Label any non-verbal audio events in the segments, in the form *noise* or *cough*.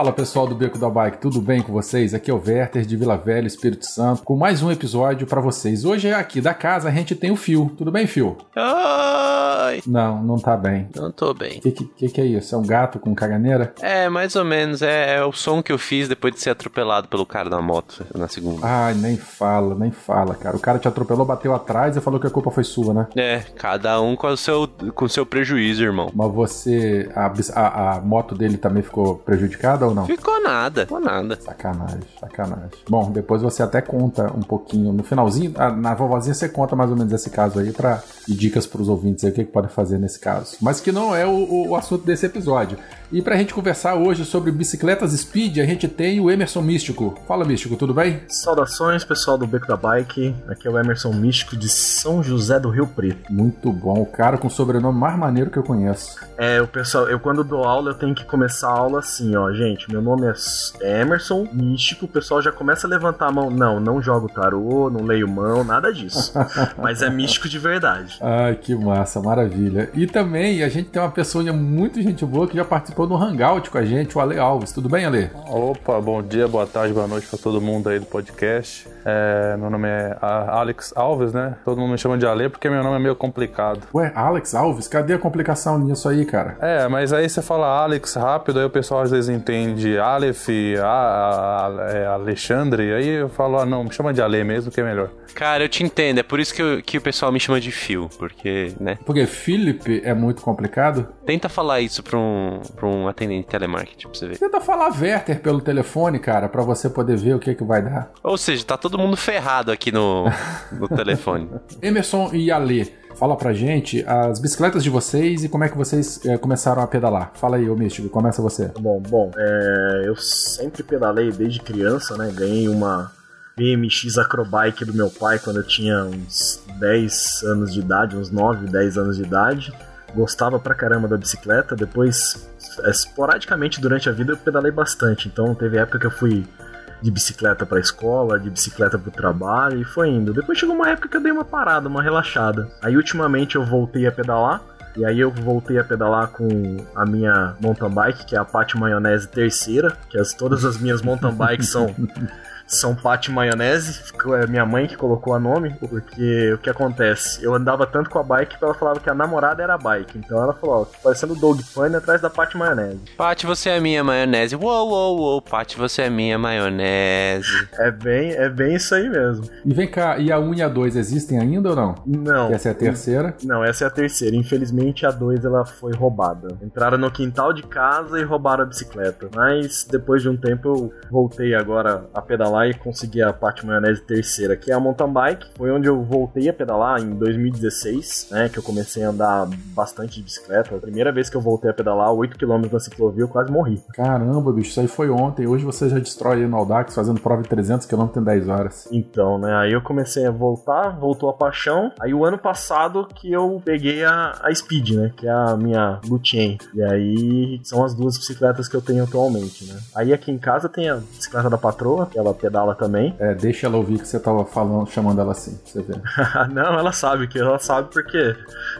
Fala pessoal do Beco da Bike, tudo bem com vocês? Aqui é o Werther de Vila Velha, Espírito Santo, com mais um episódio para vocês. Hoje é aqui da casa a gente tem o Fio. Tudo bem, Fio? Oi! Não, não tá bem. Não tô bem. O que, que, que, é isso? É um gato com caganeira? É, mais ou menos. É, é, o som que eu fiz depois de ser atropelado pelo cara na moto na segunda. Ai, nem fala, nem fala, cara. O cara te atropelou, bateu atrás e falou que a culpa foi sua, né? É, cada um com o seu, com o seu prejuízo, irmão. Mas você. A, a, a moto dele também ficou prejudicada ou não? Ficou nada, ficou nada. Sacanagem, sacanagem. Bom, depois você até conta um pouquinho. No finalzinho, na vovozinha você conta mais ou menos esse caso aí pra, e dicas pros ouvintes aí o que, que pode fazer nesse caso. Mas que não é o, o assunto desse episódio. E pra gente conversar hoje sobre bicicletas speed, a gente tem o Emerson Místico. Fala, Místico, tudo bem? Saudações, pessoal do Beco da Bike. Aqui é o Emerson Místico de São José do Rio Preto. Muito bom, o cara com o sobrenome mais maneiro que eu conheço. É, o pessoal, eu quando dou aula, eu tenho que começar a aula assim, ó, gente, meu nome é Emerson Místico, o pessoal já começa a levantar a mão. Não, não jogo tarô, não leio mão, nada disso. *laughs* Mas é místico de verdade. Ai, que massa, maravilha. E também a gente tem uma pessoa muito gente boa que já participou no Hangout com a gente, o Ale Alves. Tudo bem, Ale? Opa, bom dia, boa tarde, boa noite para todo mundo aí do podcast. É, meu nome é Alex Alves, né? Todo mundo me chama de Ale porque meu nome é meio complicado. Ué, Alex Alves? Cadê a complicação nisso aí, cara? É, mas aí você fala Alex rápido, aí o pessoal às vezes entende Aleph, a, a, a, é Alexandre, aí eu falo, ah, não, me chama de Ale mesmo que é melhor. Cara, eu te entendo, é por isso que, eu, que o pessoal me chama de Phil, porque, né? Porque Philip é muito complicado? Tenta falar isso pra um, pra um atendente de telemarketing pra você ver. Tenta falar Werther pelo telefone, cara, pra você poder ver o que que vai dar. Ou seja, tá todo mundo ferrado aqui no, no *laughs* telefone. Emerson e Ale, fala pra gente as bicicletas de vocês e como é que vocês é, começaram a pedalar. Fala aí, ô Místico, começa você. Bom, bom, é, eu sempre pedalei desde criança, né? Ganhei uma BMX Acrobike do meu pai quando eu tinha uns 10 anos de idade, uns 9, 10 anos de idade. Gostava pra caramba da bicicleta. Depois, esporadicamente durante a vida, eu pedalei bastante. Então, teve época que eu fui de bicicleta pra escola, de bicicleta pro trabalho e foi indo. Depois chegou uma época que eu dei uma parada, uma relaxada. Aí, ultimamente, eu voltei a pedalar. E aí eu voltei a pedalar com a minha mountain bike, que é a Pátio Maionese terceira, que as, todas as minhas mountain bikes são *laughs* são Pate Maionese, é minha mãe que colocou a nome, porque o que acontece? Eu andava tanto com a bike que ela falava que a namorada era a bike. Então ela falou, ó, parecendo o Dog Funny atrás da Pate Maionese. Pate, você é minha maionese. Uou, uou, uou, Pate, você é minha maionese. É bem, é bem isso aí mesmo. E vem cá, e a 1 e a 2 existem ainda ou não? Não. Essa é a terceira? Não, essa é a terceira. Infelizmente a 2 ela foi roubada. Entraram no quintal de casa e roubaram a bicicleta. Mas depois de um tempo eu voltei agora a pedalar e consegui a parte maionese terceira, que é a mountain bike. Foi onde eu voltei a pedalar em 2016, né? Que eu comecei a andar bastante de bicicleta. A primeira vez que eu voltei a pedalar, 8km na ciclovia, eu quase morri. Caramba, bicho, isso aí foi ontem. Hoje você já destrói aí no Audax fazendo prova de 300km em 10 horas. Então, né? Aí eu comecei a voltar, voltou a paixão. Aí o ano passado que eu peguei a, a Speed, né? Que é a minha Lutien. E aí são as duas bicicletas que eu tenho atualmente, né? Aí aqui em casa tem a bicicleta da patroa, que ela pedala também. É, deixa ela ouvir que você tava falando, chamando ela assim, pra você ver. *laughs* Não, ela sabe que ela sabe porque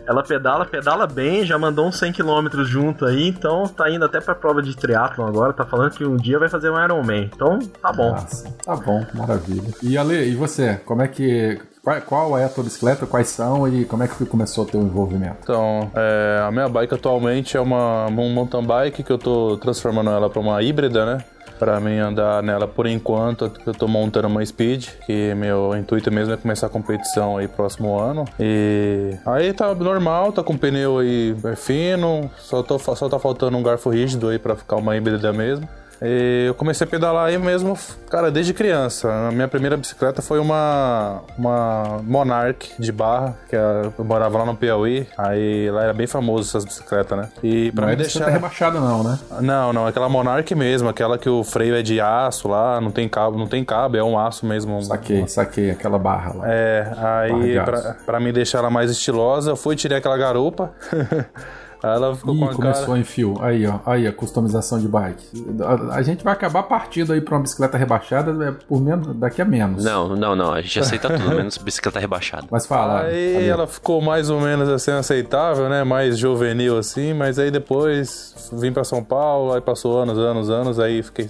ela pedala, pedala bem, já mandou uns 100 km junto aí, então tá indo até pra prova de triatlon agora, tá falando que um dia vai fazer um Ironman. Então, tá bom. Nossa, tá bom, maravilha. E Ale, e você? Como é que qual, qual, é a tua bicicleta, quais são e como é que começou o teu envolvimento? Então, é, a minha bike atualmente é uma, uma mountain bike que eu tô transformando ela para uma híbrida, né? Para mim andar nela por enquanto, eu tô montando uma Speed, que meu intuito mesmo é começar a competição aí próximo ano. E aí tá normal, tá com pneu aí fino, só, tô, só tá faltando um garfo rígido aí para ficar uma híbrida mesmo. E eu comecei a pedalar aí mesmo, cara, desde criança. A minha primeira bicicleta foi uma, uma Monarch de barra, que eu morava lá no Piauí. Aí lá era bem famoso essas bicicletas, né? E pra Não me é deixar. rebaixada, não, né? Não, não, aquela Monarch mesmo, aquela que o freio é de aço lá, não tem cabo, não tem cabo, é um aço mesmo. Saquei, saquei aquela barra lá. É, aí pra, pra me deixar ela mais estilosa, eu fui e tirei aquela garupa. *laughs* aí ela ficou com Ih, a começou cara. em fio. Aí, ó. Aí, a customização de bike. A, a gente vai acabar partindo aí pra uma bicicleta rebaixada é, por menos, daqui a menos. Não, não, não. A gente aceita tudo, *laughs* menos bicicleta rebaixada. Mas fala. Aí Ale. ela ficou mais ou menos assim aceitável, né? Mais juvenil assim, mas aí depois vim pra São Paulo, aí passou anos, anos, anos, aí fiquei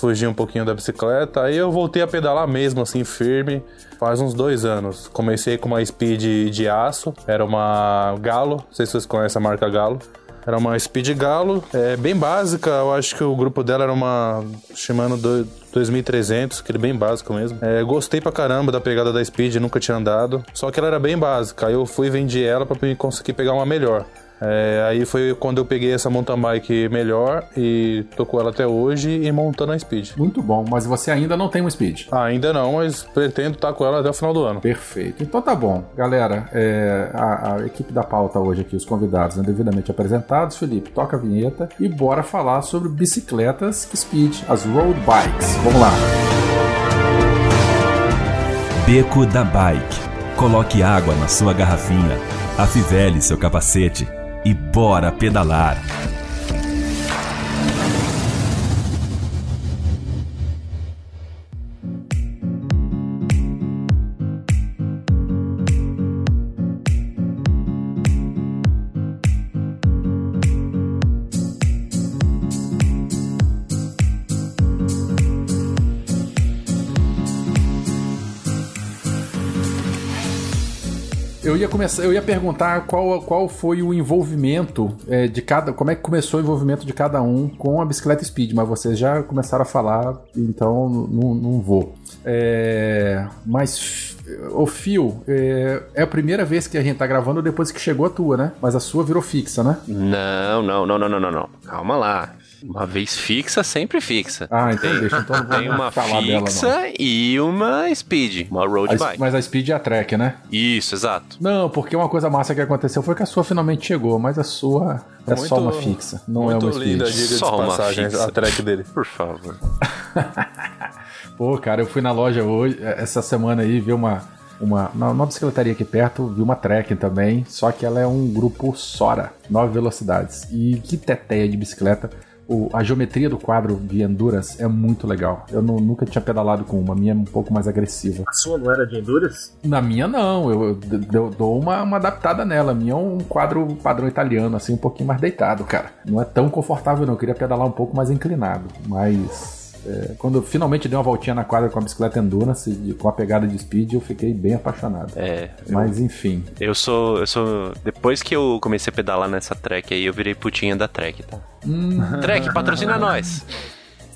fugi um pouquinho da bicicleta, aí eu voltei a pedalar mesmo assim firme, faz uns dois anos. Comecei com uma Speed de aço, era uma Galo, não sei se vocês conhecem a marca Galo. Era uma Speed Galo, é, bem básica, eu acho que o grupo dela era uma Shimano do- 2300, aquele bem básico mesmo. É, gostei pra caramba da pegada da Speed, nunca tinha andado. Só que ela era bem básica, aí eu fui e vendi ela pra conseguir pegar uma melhor. É, aí foi quando eu peguei essa mountain bike melhor e tô com ela até hoje e montando a Speed. Muito bom, mas você ainda não tem um speed. Ainda não, mas pretendo estar com ela até o final do ano. Perfeito. Então tá bom. Galera, é, a, a equipe da pauta hoje aqui, os convidados né, devidamente apresentados. Felipe, toca a vinheta e bora falar sobre bicicletas speed, as road bikes. Vamos lá. Beco da Bike. Coloque água na sua garrafinha, afivele seu capacete e bora pedalar. Começar, eu ia perguntar qual, qual foi o envolvimento é, de cada, como é que começou o envolvimento de cada um com a bicicleta speed, mas vocês já começaram a falar, então não, vou. É, mas o fio é, é a primeira vez que a gente tá gravando depois que chegou a tua, né? Mas a sua virou fixa, né? Não, não, não, não, não, não, não. Calma lá. Uma vez fixa, sempre fixa. Ah, então Tem- deixa, então Tem uma falar dela fixa e uma speed, uma road A- bike. mas a speed é a track, né? Isso, exato. Não, porque uma coisa massa que aconteceu foi que a sua finalmente chegou, mas a sua é só uma fixa, não é muito uma speed. linda, diga de Só uma passagem, fixa. a track dele. Por favor. *laughs* Pô, cara, eu fui na loja hoje, essa semana aí, vi uma. Uma, na- numa bicicletaria aqui perto, vi uma Trek também, só que ela é um grupo Sora, 9 velocidades. E que teteia de bicicleta. O- a geometria do quadro de Endurance é muito legal. Eu nu- nunca tinha pedalado com uma, a minha é um pouco mais agressiva. A sua não era de Endurance? Na minha, não, eu, eu eu dou uma, uma adaptada nela. A minha é um quadro padrão italiano, assim, um pouquinho mais deitado, cara. Não é tão confortável, não. Eu queria pedalar um pouco mais inclinado, mas. É, quando eu finalmente dei uma voltinha na quadra com a bicicleta Endurance, com a pegada de speed, eu fiquei bem apaixonado. É, Mas enfim. eu sou, eu sou. Depois que eu comecei a pedalar nessa track aí, eu virei putinha da track, tá? *laughs* Track, patrocina nós.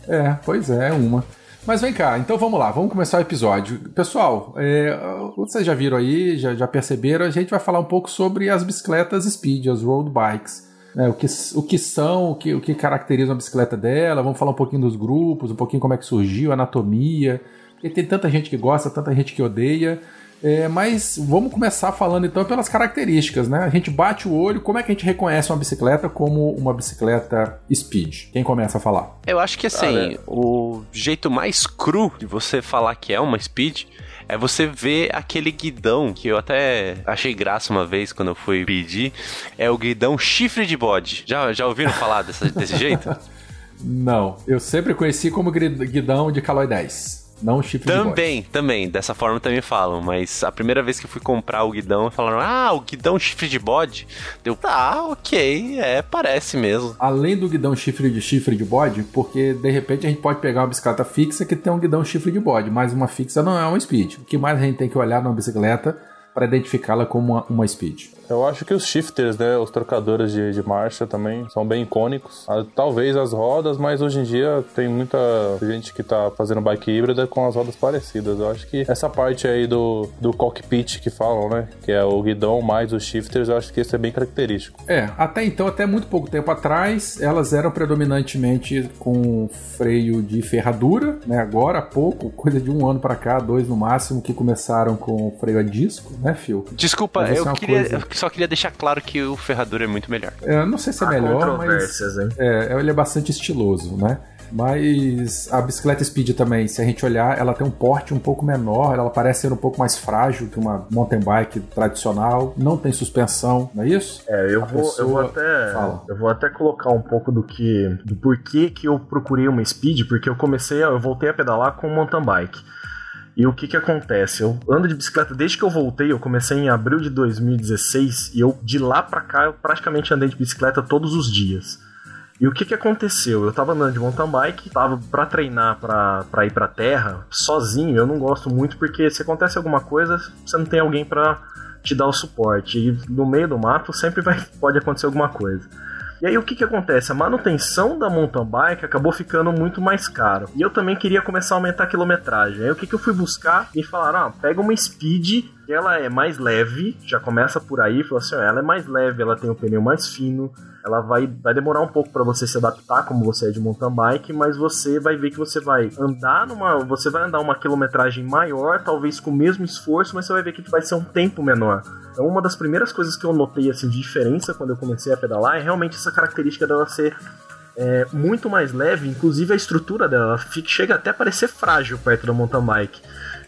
É, pois é, uma. Mas vem cá, então vamos lá, vamos começar o episódio. Pessoal, é, vocês já viram aí, já, já perceberam, a gente vai falar um pouco sobre as bicicletas speed, as road bikes. Né, o, que, o que são, o que, o que caracteriza uma bicicleta dela, vamos falar um pouquinho dos grupos, um pouquinho como é que surgiu, anatomia. Porque tem tanta gente que gosta, tanta gente que odeia. É, mas vamos começar falando então pelas características, né? A gente bate o olho, como é que a gente reconhece uma bicicleta como uma bicicleta speed? Quem começa a falar? Eu acho que assim, o jeito mais cru de você falar que é uma speed é você ver aquele guidão que eu até achei graça uma vez quando eu fui pedir. É o guidão chifre de bode. Já, já ouviram falar dessa- desse *laughs* jeito? Não, eu sempre conheci como guidão de Caloi 10, não chifre de bode. Também, também. Dessa forma também falam. Mas a primeira vez que eu fui comprar o guidão, falaram: Ah, o guidão chifre de bode. Deu, tá, ok, é, parece mesmo. Além do guidão chifre de chifre de bode, porque de repente a gente pode pegar uma bicicleta fixa que tem um guidão chifre de bode, mas uma fixa não é uma speed. O que mais a gente tem que olhar numa bicicleta para identificá-la como uma, uma speed? Eu acho que os shifters, né, os trocadores de, de marcha também são bem icônicos. Ah, Talvez as rodas, mas hoje em dia tem muita gente que tá fazendo bike híbrida com as rodas parecidas. Eu acho que essa parte aí do, do cockpit que falam, né, que é o guidão mais os shifters, eu acho que isso é bem característico. É, até então, até muito pouco tempo atrás, elas eram predominantemente com freio de ferradura, né? Agora há pouco, coisa de um ano pra cá, dois no máximo, que começaram com freio a disco, né, Phil? Desculpa, eu, é queria, coisa- eu só queria deixar claro que o ferradura é muito melhor. É, não sei se é Há melhor, mas hein? é, ele é bastante estiloso, né? Mas a bicicleta Speed também, se a gente olhar, ela tem um porte um pouco menor, ela parece ser um pouco mais frágil que uma mountain bike tradicional, não tem suspensão, não é isso? É, eu A vou, eu vou até. Fala. Eu vou até colocar um pouco do que. do porquê que eu procurei uma speed, porque eu comecei, a, eu voltei a pedalar com mountain bike. E o que que acontece? Eu ando de bicicleta desde que eu voltei, eu comecei em abril de 2016 e eu de lá pra cá eu praticamente andei de bicicleta todos os dias. E o que que aconteceu? Eu tava andando de mountain bike, tava pra treinar pra, pra ir pra terra, sozinho, eu não gosto muito porque se acontece alguma coisa, você não tem alguém pra te dar o suporte. E no meio do mato sempre vai, *laughs* pode acontecer alguma coisa. E aí o que que acontece? A manutenção da mountain bike acabou ficando muito mais caro. E eu também queria começar a aumentar a quilometragem. Aí o que que eu fui buscar? Me falaram, ah, pega uma speed, que ela é mais leve, já começa por aí, falou assim, ela é mais leve, ela tem o pneu mais fino, ela vai, vai demorar um pouco para você se adaptar, como você é de mountain bike, mas você vai ver que você vai andar numa, você vai andar uma quilometragem maior, talvez com o mesmo esforço, mas você vai ver que vai ser um tempo menor. Então uma das primeiras coisas que eu notei assim de diferença quando eu comecei a pedalar é realmente essa característica dela ser é, muito mais leve, inclusive a estrutura dela fica, chega até a parecer frágil perto da mountain bike.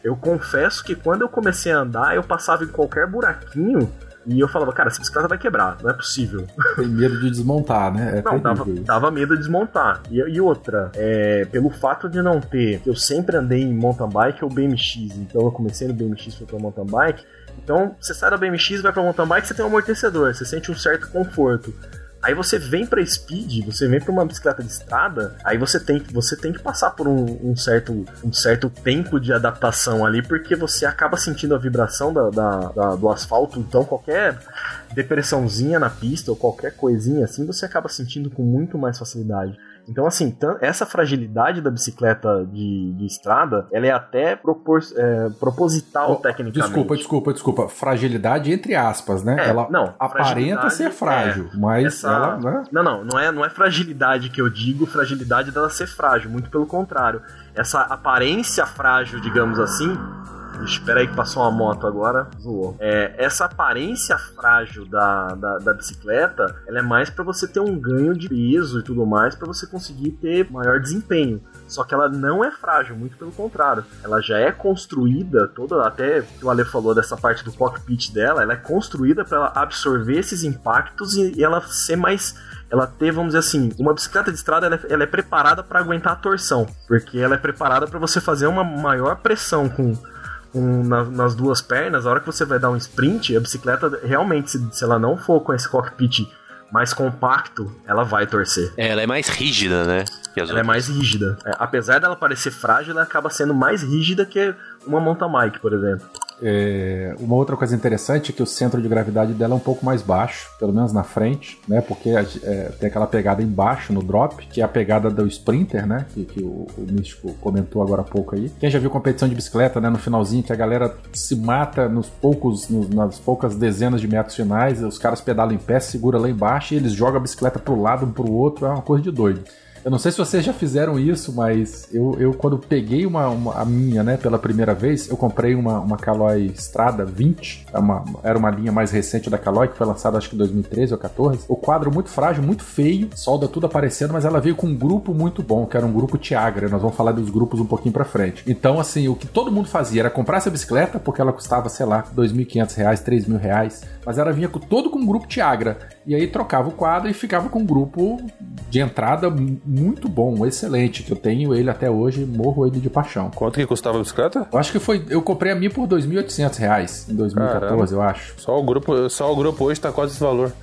Eu confesso que quando eu comecei a andar, eu passava em qualquer buraquinho e eu falava, cara, essa bicicleta vai quebrar, não é possível. *laughs* Tem medo de desmontar, né? É Não, isso. dava medo de desmontar. E, e outra, é, pelo fato de não ter, eu sempre andei em mountain bike ou BMX, então eu comecei no BMX fui pra mountain bike. Então, você sai da BMX vai pra mountain bike, você tem um amortecedor, você sente um certo conforto. Aí você vem pra speed, você vem pra uma bicicleta de estrada, aí você tem, você tem que passar por um, um certo, um certo tempo de adaptação ali, porque você acaba sentindo a vibração da, da- da- do asfalto, então qualquer depressãozinha na pista ou qualquer coisinha assim, você acaba sentindo com muito mais facilidade. Então, assim, essa fragilidade da bicicleta de, de estrada, ela é até propor, é, proposital Oh, tecnicamente. Desculpa, desculpa, desculpa. Fragilidade entre aspas, né? É, ela não, aparenta ser frágil, mas essa- ela, né? Não, não, não é, não é fragilidade que eu digo, fragilidade dela ser frágil, muito pelo contrário. Essa aparência frágil, digamos assim. Espera aí que passou uma moto agora, zoou. É, essa aparência frágil da, da, da bicicleta, ela é mais pra você ter um ganho de peso e tudo mais, pra você conseguir ter maior desempenho. Só que ela não é frágil, muito pelo contrário. Ela já é construída, toda, até o Ale falou dessa parte do cockpit dela, ela é construída para absorver esses impactos e, e ela ser mais ela ter, vamos dizer assim, uma bicicleta de estrada ela é, ela é preparada para aguentar a torção, porque ela é preparada para você fazer uma maior pressão com, com na- nas duas pernas. A hora que você vai dar um sprint, a bicicleta realmente, se, se ela não for com esse cockpit mais compacto, ela vai torcer. É, ela é mais rígida, né? Ela é outras. mais rígida. É, apesar dela parecer frágil, ela acaba sendo mais rígida que uma mountain bike, por exemplo. É, uma outra coisa interessante é que o centro de gravidade dela é um pouco mais baixo, pelo menos na frente, né? Porque é, tem aquela pegada embaixo no drop, que é a pegada do sprinter, né? Que, que o, o Místico comentou agora há pouco aí. Quem já viu competição de bicicleta, né? No finalzinho, que a galera se mata nos poucos, nos- nas poucas dezenas de metros finais, os caras pedalam em pé, segura lá embaixo e eles jogam a bicicleta pro lado, um pro outro, é uma coisa de doido. Eu não sei se vocês já fizeram isso, mas eu, eu quando peguei uma, uma- a minha, né, pela primeira vez, eu comprei uma, uma Caloi Strada 20, é uma- era uma linha mais recente da Caloi, que foi lançada acho que em 2013 ou 14. O quadro muito frágil, muito feio, solda tudo aparecendo, mas ela veio com um grupo muito bom, que era um grupo Tiagra. Nós vamos falar dos grupos um pouquinho pra frente. Então, assim, o que todo mundo fazia era comprar essa bicicleta, porque ela custava, sei lá, 2.500 reais, 3.000 reais, mas ela vinha todo com um grupo Tiagra. E aí trocava o quadro e ficava com um grupo de entrada mu- muito bom, excelente, que eu tenho ele até hoje, morro ele de paixão. Quanto que custava a bicicleta? Eu acho que foi. Eu comprei a minha por 2.800 reais em 2014, Caramba. eu acho. Só o grupo, só o grupo hoje tá quase esse valor. *laughs*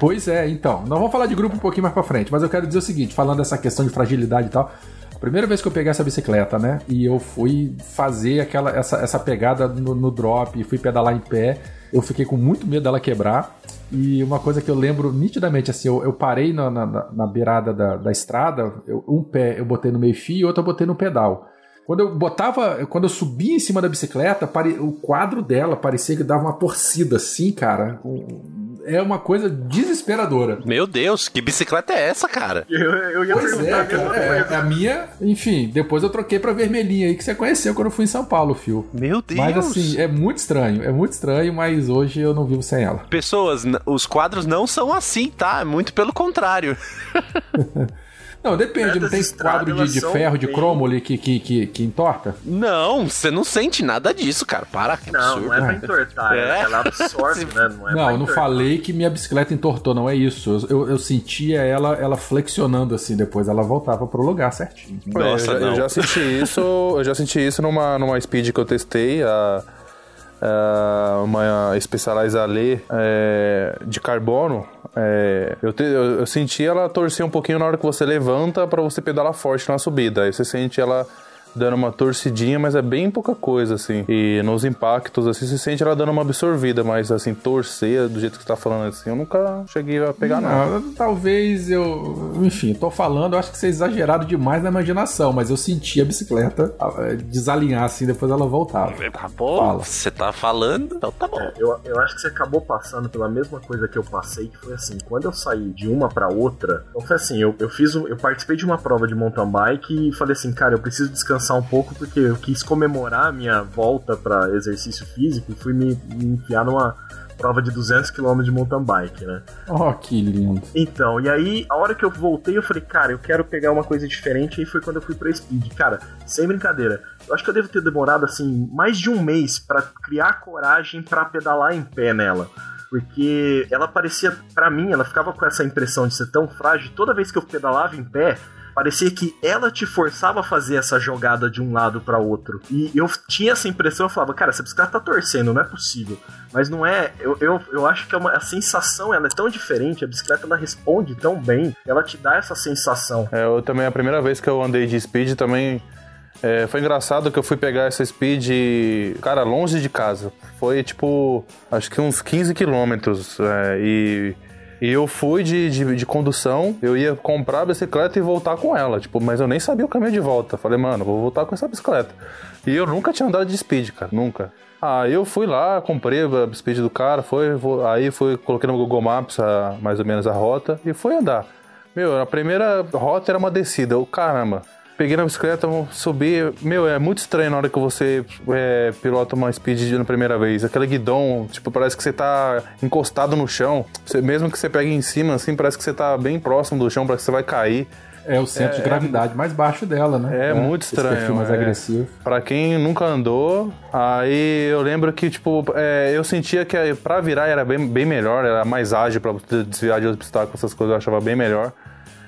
Pois é, então. Nós vamos falar de grupo um pouquinho mais pra frente, mas eu quero dizer o seguinte, falando dessa questão de fragilidade e tal. A primeira vez que eu peguei essa bicicleta, né? E eu fui fazer aquela essa, essa pegada no, no drop, fui pedalar em pé. eu fiquei com muito medo dela quebrar. E uma coisa que eu lembro nitidamente, assim, eu, eu parei na, na, na beirada da, da estrada, eu- um pé eu botei no meio fio e outro eu botei no pedal. Quando eu botava, quando eu subia em cima da bicicleta, pare- o quadro dela parecia que dava uma torcida assim, cara. Um- É uma coisa desesperadora. Meu Deus, que bicicleta é essa, cara? *laughs* Eu, eu ia Pois perguntar é, cara, é, a minha, enfim, depois eu troquei pra vermelhinha aí que você conheceu quando eu fui em São Paulo, Fio. Meu Deus. Mas assim, é muito estranho, é muito estranho, mas hoje eu não vivo sem ela. Pessoas, os quadros não são assim, tá? É Muito pelo contrário. *laughs* Não, depende, não tem estradas, quadro de, de ferro, de bem- cromo ali que, que, que, que entorta? Não, você não sente nada disso, cara. Para, que Não, absurdo. não é pra entortar, É. é. ela absorve, *laughs* né? Não, é não, eu não falei que minha bicicleta entortou, não é isso. Eu, eu, eu sentia ela, ela flexionando assim, depois ela voltava pro lugar certinho. Nossa, eu, eu já senti isso, eu já senti isso numa, numa speed que eu testei, a, a- uma Specialized Ale é, de carbono. é, eu, te- eu- eu senti ela torcer um pouquinho na hora que você levanta pra você pedalar forte na subida. Aí você sente ela dando uma torcidinha, mas é bem pouca coisa, assim. E nos impactos, assim, você sente ela dando uma absorvida, mas, assim, torcer do jeito que você tá falando, assim, eu nunca cheguei a pegar, não. Não, talvez eu. Enfim, tô falando, eu acho que vocês exageraram demais na imaginação, mas eu senti a bicicleta ah, desalinhar assim, depois ela voltava. Tá bom, Fala. você tá falando, então tá bom. Eu, eu acho que você acabou passando pela mesma coisa que eu passei, que foi assim, quando eu saí de uma pra outra, então foi assim, eu, eu fiz um- eu participei de uma prova de mountain bike e falei assim, cara, eu preciso descansar um pouco porque eu quis comemorar a minha volta pra exercício físico e fui me, me enfiar numa prova de 200 km de mountain bike, né? Oh, que lindo. Então, e aí, a hora que eu voltei, eu falei, cara, eu quero pegar uma coisa diferente. E foi quando eu fui pra Speed. Cara, sem brincadeira, eu acho que eu devo ter demorado, assim, mais de um mês pra criar coragem pra pedalar em pé nela. Porque ela parecia, pra mim, ela ficava com essa impressão de ser tão frágil. Toda vez que eu pedalava em pé, parecia que ela te forçava a fazer essa jogada de um lado pra outro. E eu tinha essa impressão, eu falava, cara, essa bicicleta tá torcendo, não é possível. Mas não é, eu, eu, eu acho que é uma, a sensação ela é tão diferente, a bicicleta ela responde tão bem, ela te dá essa sensação. É, eu também, a primeira vez que eu andei de speed também é, foi engraçado que eu fui pegar essa speed, cara, longe de casa. Foi tipo, acho que uns 15 quilômetros. é, e, e eu fui de, de, de condução, eu ia comprar a bicicleta e voltar com ela, tipo, mas eu nem sabia o caminho de volta. Falei, mano, vou voltar com essa bicicleta. E eu nunca tinha andado de speed, cara, nunca. Ah, eu fui lá, comprei a speed do cara, foi, vou- aí fui, coloquei no Google Maps a- mais ou menos a rota e fui andar. Meu, a primeira rota era uma descida. Eu, caramba, peguei na bicicleta, vou subir. Meu, é muito estranho na hora que você é, pilota uma speed na primeira vez. Aquele guidão, tipo, parece que você tá encostado no chão. Você- mesmo que você pegue em cima, assim, parece que você tá bem próximo do chão, parece que você vai cair. É o centro de gravidade mais baixo dela, né? É muito esse estranho, perfil mais é. agressivo. Pra quem nunca andou, aí eu lembro que, tipo, é, eu sentia que pra virar era bem, bem melhor, era mais ágil pra desviar de obstáculos, essas coisas eu achava bem melhor.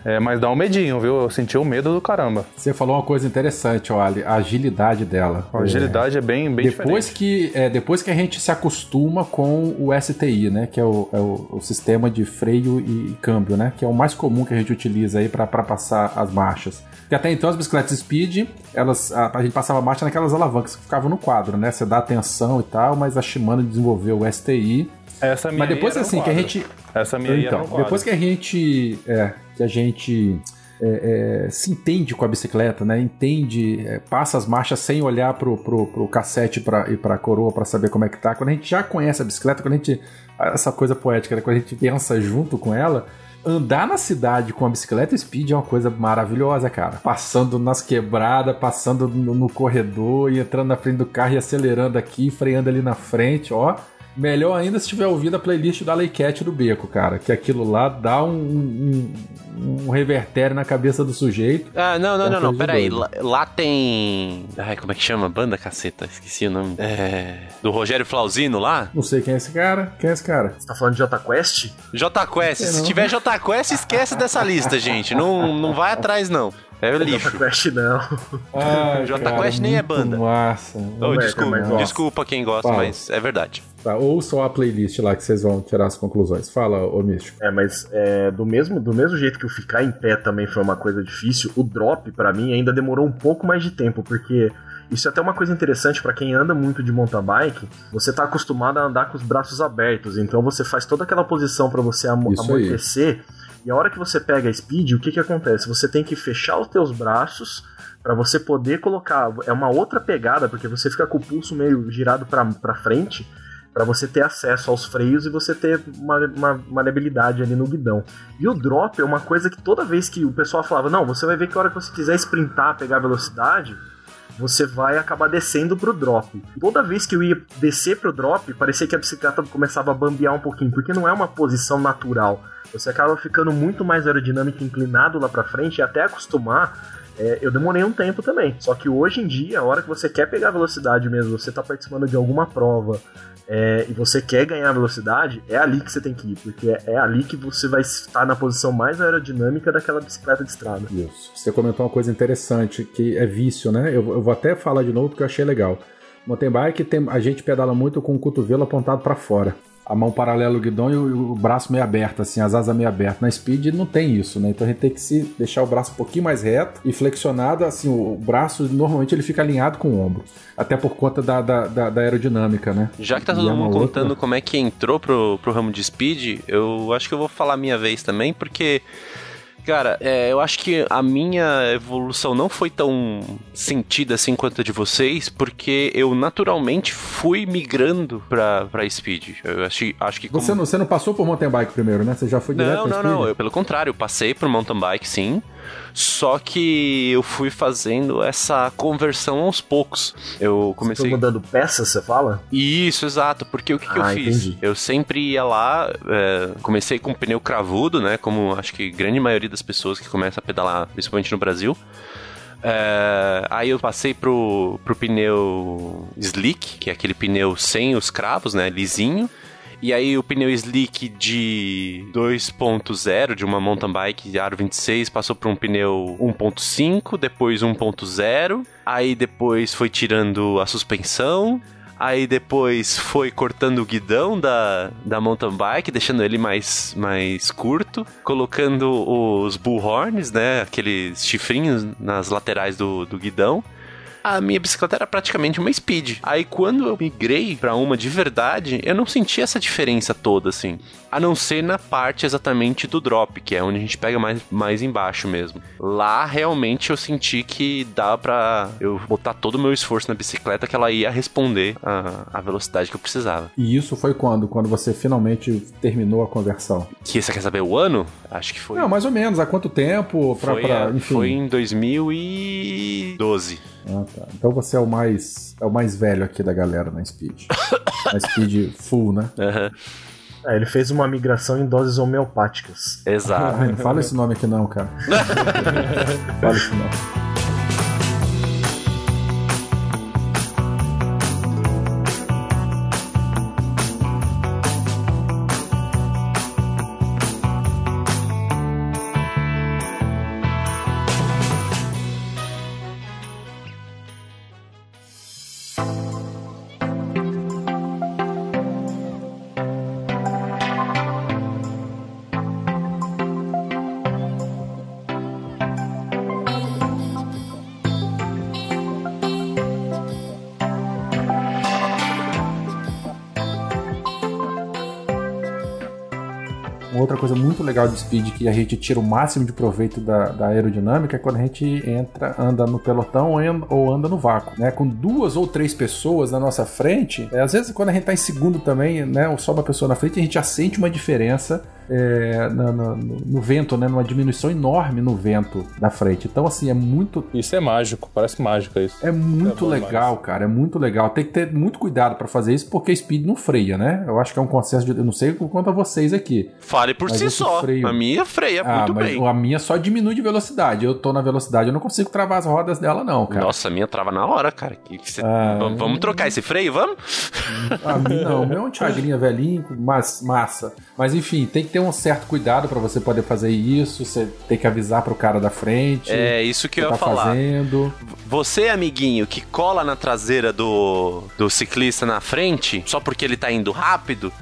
É, mas dá um medinho, viu? Eu senti o medo do caramba. Você falou uma coisa interessante, olha, a agilidade dela. A agilidade é, bem, bem depois diferente. que, é, depois que a gente se acostuma com o STI, né? Que é o, é o- o sistema de freio e câmbio, né? Que é o mais comum que a gente utiliza aí para passar as marchas. Porque até então as bicicletas speed, elas, a, a gente passava a marcha naquelas alavancas que ficavam no quadro, né? Você dá atenção e tal, mas a Shimano desenvolveu o STI. Essa minha Mas depois assim que a gente Essa minha aí era então, depois que a gente é, que a gente é, é, se entende com a bicicleta, né? Entende, é, passa as marchas sem olhar pro, pro, pro cassete pra, e pra coroa pra saber como é que tá. Quando a gente já conhece a bicicleta, quando a gente. Essa coisa poética, né? quando a gente pensa junto com ela. Andar na cidade com a bicicleta speed é uma coisa maravilhosa, cara. Passando nas quebradas, passando no, no corredor e entrando na frente do carro e acelerando aqui, freando ali na frente, ó. Melhor ainda se tiver ouvido a playlist da Cat do Beco, cara. Que aquilo lá dá um, um, um revertério na cabeça do sujeito. Ah, não, não, É não, não, pera aí. Lá, lá tem. Ai, como é que chama? Banda caceta, esqueci o nome. É. Do Rogério Flauzino lá? Não sei quem é esse cara. Quem é esse cara? Você tá falando de Jota Quest? J Quest. Se tiver J Quest, esquece dessa lista, gente. Não, não vai atrás, não. É o lixo. Jota Quest não. Ah, *laughs* Jota Quest nem é banda. Massa. Oh, é, desculpa, mas, ó. desculpa quem gosta, Fala. mas é verdade. Tá, ouçam a playlist lá que vocês vão tirar as conclusões. Fala, ô Místico. É, mas é, do, mesmo, do mesmo jeito que o ficar em pé também foi uma coisa difícil, o drop, pra mim, ainda demorou um pouco mais de tempo, porque Isso é até uma coisa interessante para quem anda muito de mountain bike. Você tá acostumado a andar com os braços abertos, então você faz toda aquela posição para você amo Isso aí. E a hora que você pega a speed, o que que acontece? Você tem que fechar os teus braços para você poder colocar. É uma outra pegada, porque você fica com o pulso meio girado para frente para você ter acesso aos freios e você ter uma, uma maleabilidade ali no guidão. E o drop é uma coisa que toda vez que o pessoal falava, não, você vai ver que a hora que você quiser sprintar, pegar velocidade, você vai acabar descendo pro drop. Toda vez que eu ia descer pro drop, parecia que a bicicleta começava a bambear um pouquinho, porque não é uma posição natural. Você acaba ficando muito mais aerodinâmico inclinado lá pra frente e até acostumar. é, eu demorei um tempo também. Só que hoje em dia, a hora que você quer pegar velocidade mesmo, você tá participando de alguma prova é, e você quer ganhar velocidade, é ali que você tem que ir, porque é, é ali que você vai estar na posição mais aerodinâmica daquela bicicleta de estrada. Isso. Você comentou uma coisa interessante, que é vício, né? Eu, eu vou até falar de novo porque eu achei legal. Mountain bike, tem, a gente pedala muito com o cotovelo apontado para fora. A mão paralela ao guidão e o, o braço meio aberto, assim, as asas meio abertas. Na speed não tem isso, né? Então a gente tem que se deixar o braço um pouquinho mais reto e flexionado, assim, o, o braço normalmente ele fica alinhado com o ombro. Até por conta da, da, da- da aerodinâmica, né? Já que tá todo é mundo outra- contando como é que entrou pro, pro ramo de speed, eu acho que eu vou falar a minha vez também, porque, cara, é, eu acho que a minha evolução não foi tão sentida assim quanto a de vocês, porque eu naturalmente fui migrando pra, pra speed. Eu acho, acho que. Você, não, você não passou por mountain bike primeiro, né? Você já foi direto Não, não, speed? não. Eu, pelo contrário, eu passei pro mountain bike, sim. Só que eu fui fazendo essa conversão aos poucos. Eu Você comecei. foi mudando peças, você fala? Isso, exato. Porque o que, que eu Ah, fiz? entendi. Eu sempre ia lá, é, comecei com pneu cravudo, né? Como acho que grande maioria das pessoas que começam a pedalar, principalmente no Brasil. É, aí eu passei pro, pro pneu slick, que é aquele pneu sem os cravos, né? Lisinho. E aí o pneu slick de 2.0, de uma mountain bike de aro 26, passou para um pneu 1.5, depois 1.0, aí depois foi tirando a suspensão, aí depois foi cortando o guidão da, da mountain bike, deixando ele mais, mais curto, colocando os bullhorns, né, aqueles chifrinhos nas laterais do, do guidão, a minha bicicleta era praticamente uma speed. Aí quando eu migrei pra uma de verdade, eu não senti essa diferença toda, assim. A não ser na parte exatamente do drop, que é onde a gente pega mais, mais embaixo mesmo. Lá realmente eu senti que dava pra eu botar todo o meu esforço na bicicleta que ela ia responder a, a velocidade que eu precisava. E isso foi quando? Quando você finalmente terminou a conversão? Que você quer saber o ano? Acho que foi. Não, mais ou menos. Há quanto tempo? Pra, foi, pra- enfim. foi em 2012. Ah, tá. Então você é o mais é o mais velho aqui da galera na Speed. *coughs* na Speed full, né? Aham, É, ele fez uma migração em doses homeopáticas. exato. Ai, não fala esse nome aqui não, cara. *laughs* fala isso não. Speed que a gente tira o máximo de proveito da, da aerodinâmica é quando a gente entra, anda no pelotão ou anda, no vácuo, né? Com duas ou três pessoas na nossa frente, é, às vezes quando a gente tá em segundo também, né? Ou só uma pessoa na frente, a gente já sente uma diferença é, na- no, no vento, né? Numa diminuição enorme no vento da frente. Então, assim, é muito Isso é mágico, parece mágica isso. é muito É legal, cara. É muito legal. Tem que ter muito cuidado pra fazer isso, porque speed não freia, né? Eu acho que é um consenso de. Eu não sei quanto a vocês aqui. Fale por Mas si só. freio- A minha freia ah, muito mas bem. a minha só diminui de velocidade. Eu tô na velocidade, eu não consigo travar as rodas dela, não, cara. Nossa, a minha trava na hora, cara. Que que cê- Ah. vamos, vamos trocar esse freio, vamos? A mim não. O meu é um Thiagrinha velhinho, mas massa. Mas enfim, tem que ter um certo cuidado pra você poder fazer isso. Você tem que avisar pro cara da frente. É isso que que eu ia tá falar. fazendo. Você, amiguinho, que cola na traseira do, do ciclista na frente, só porque ele tá indo rápido,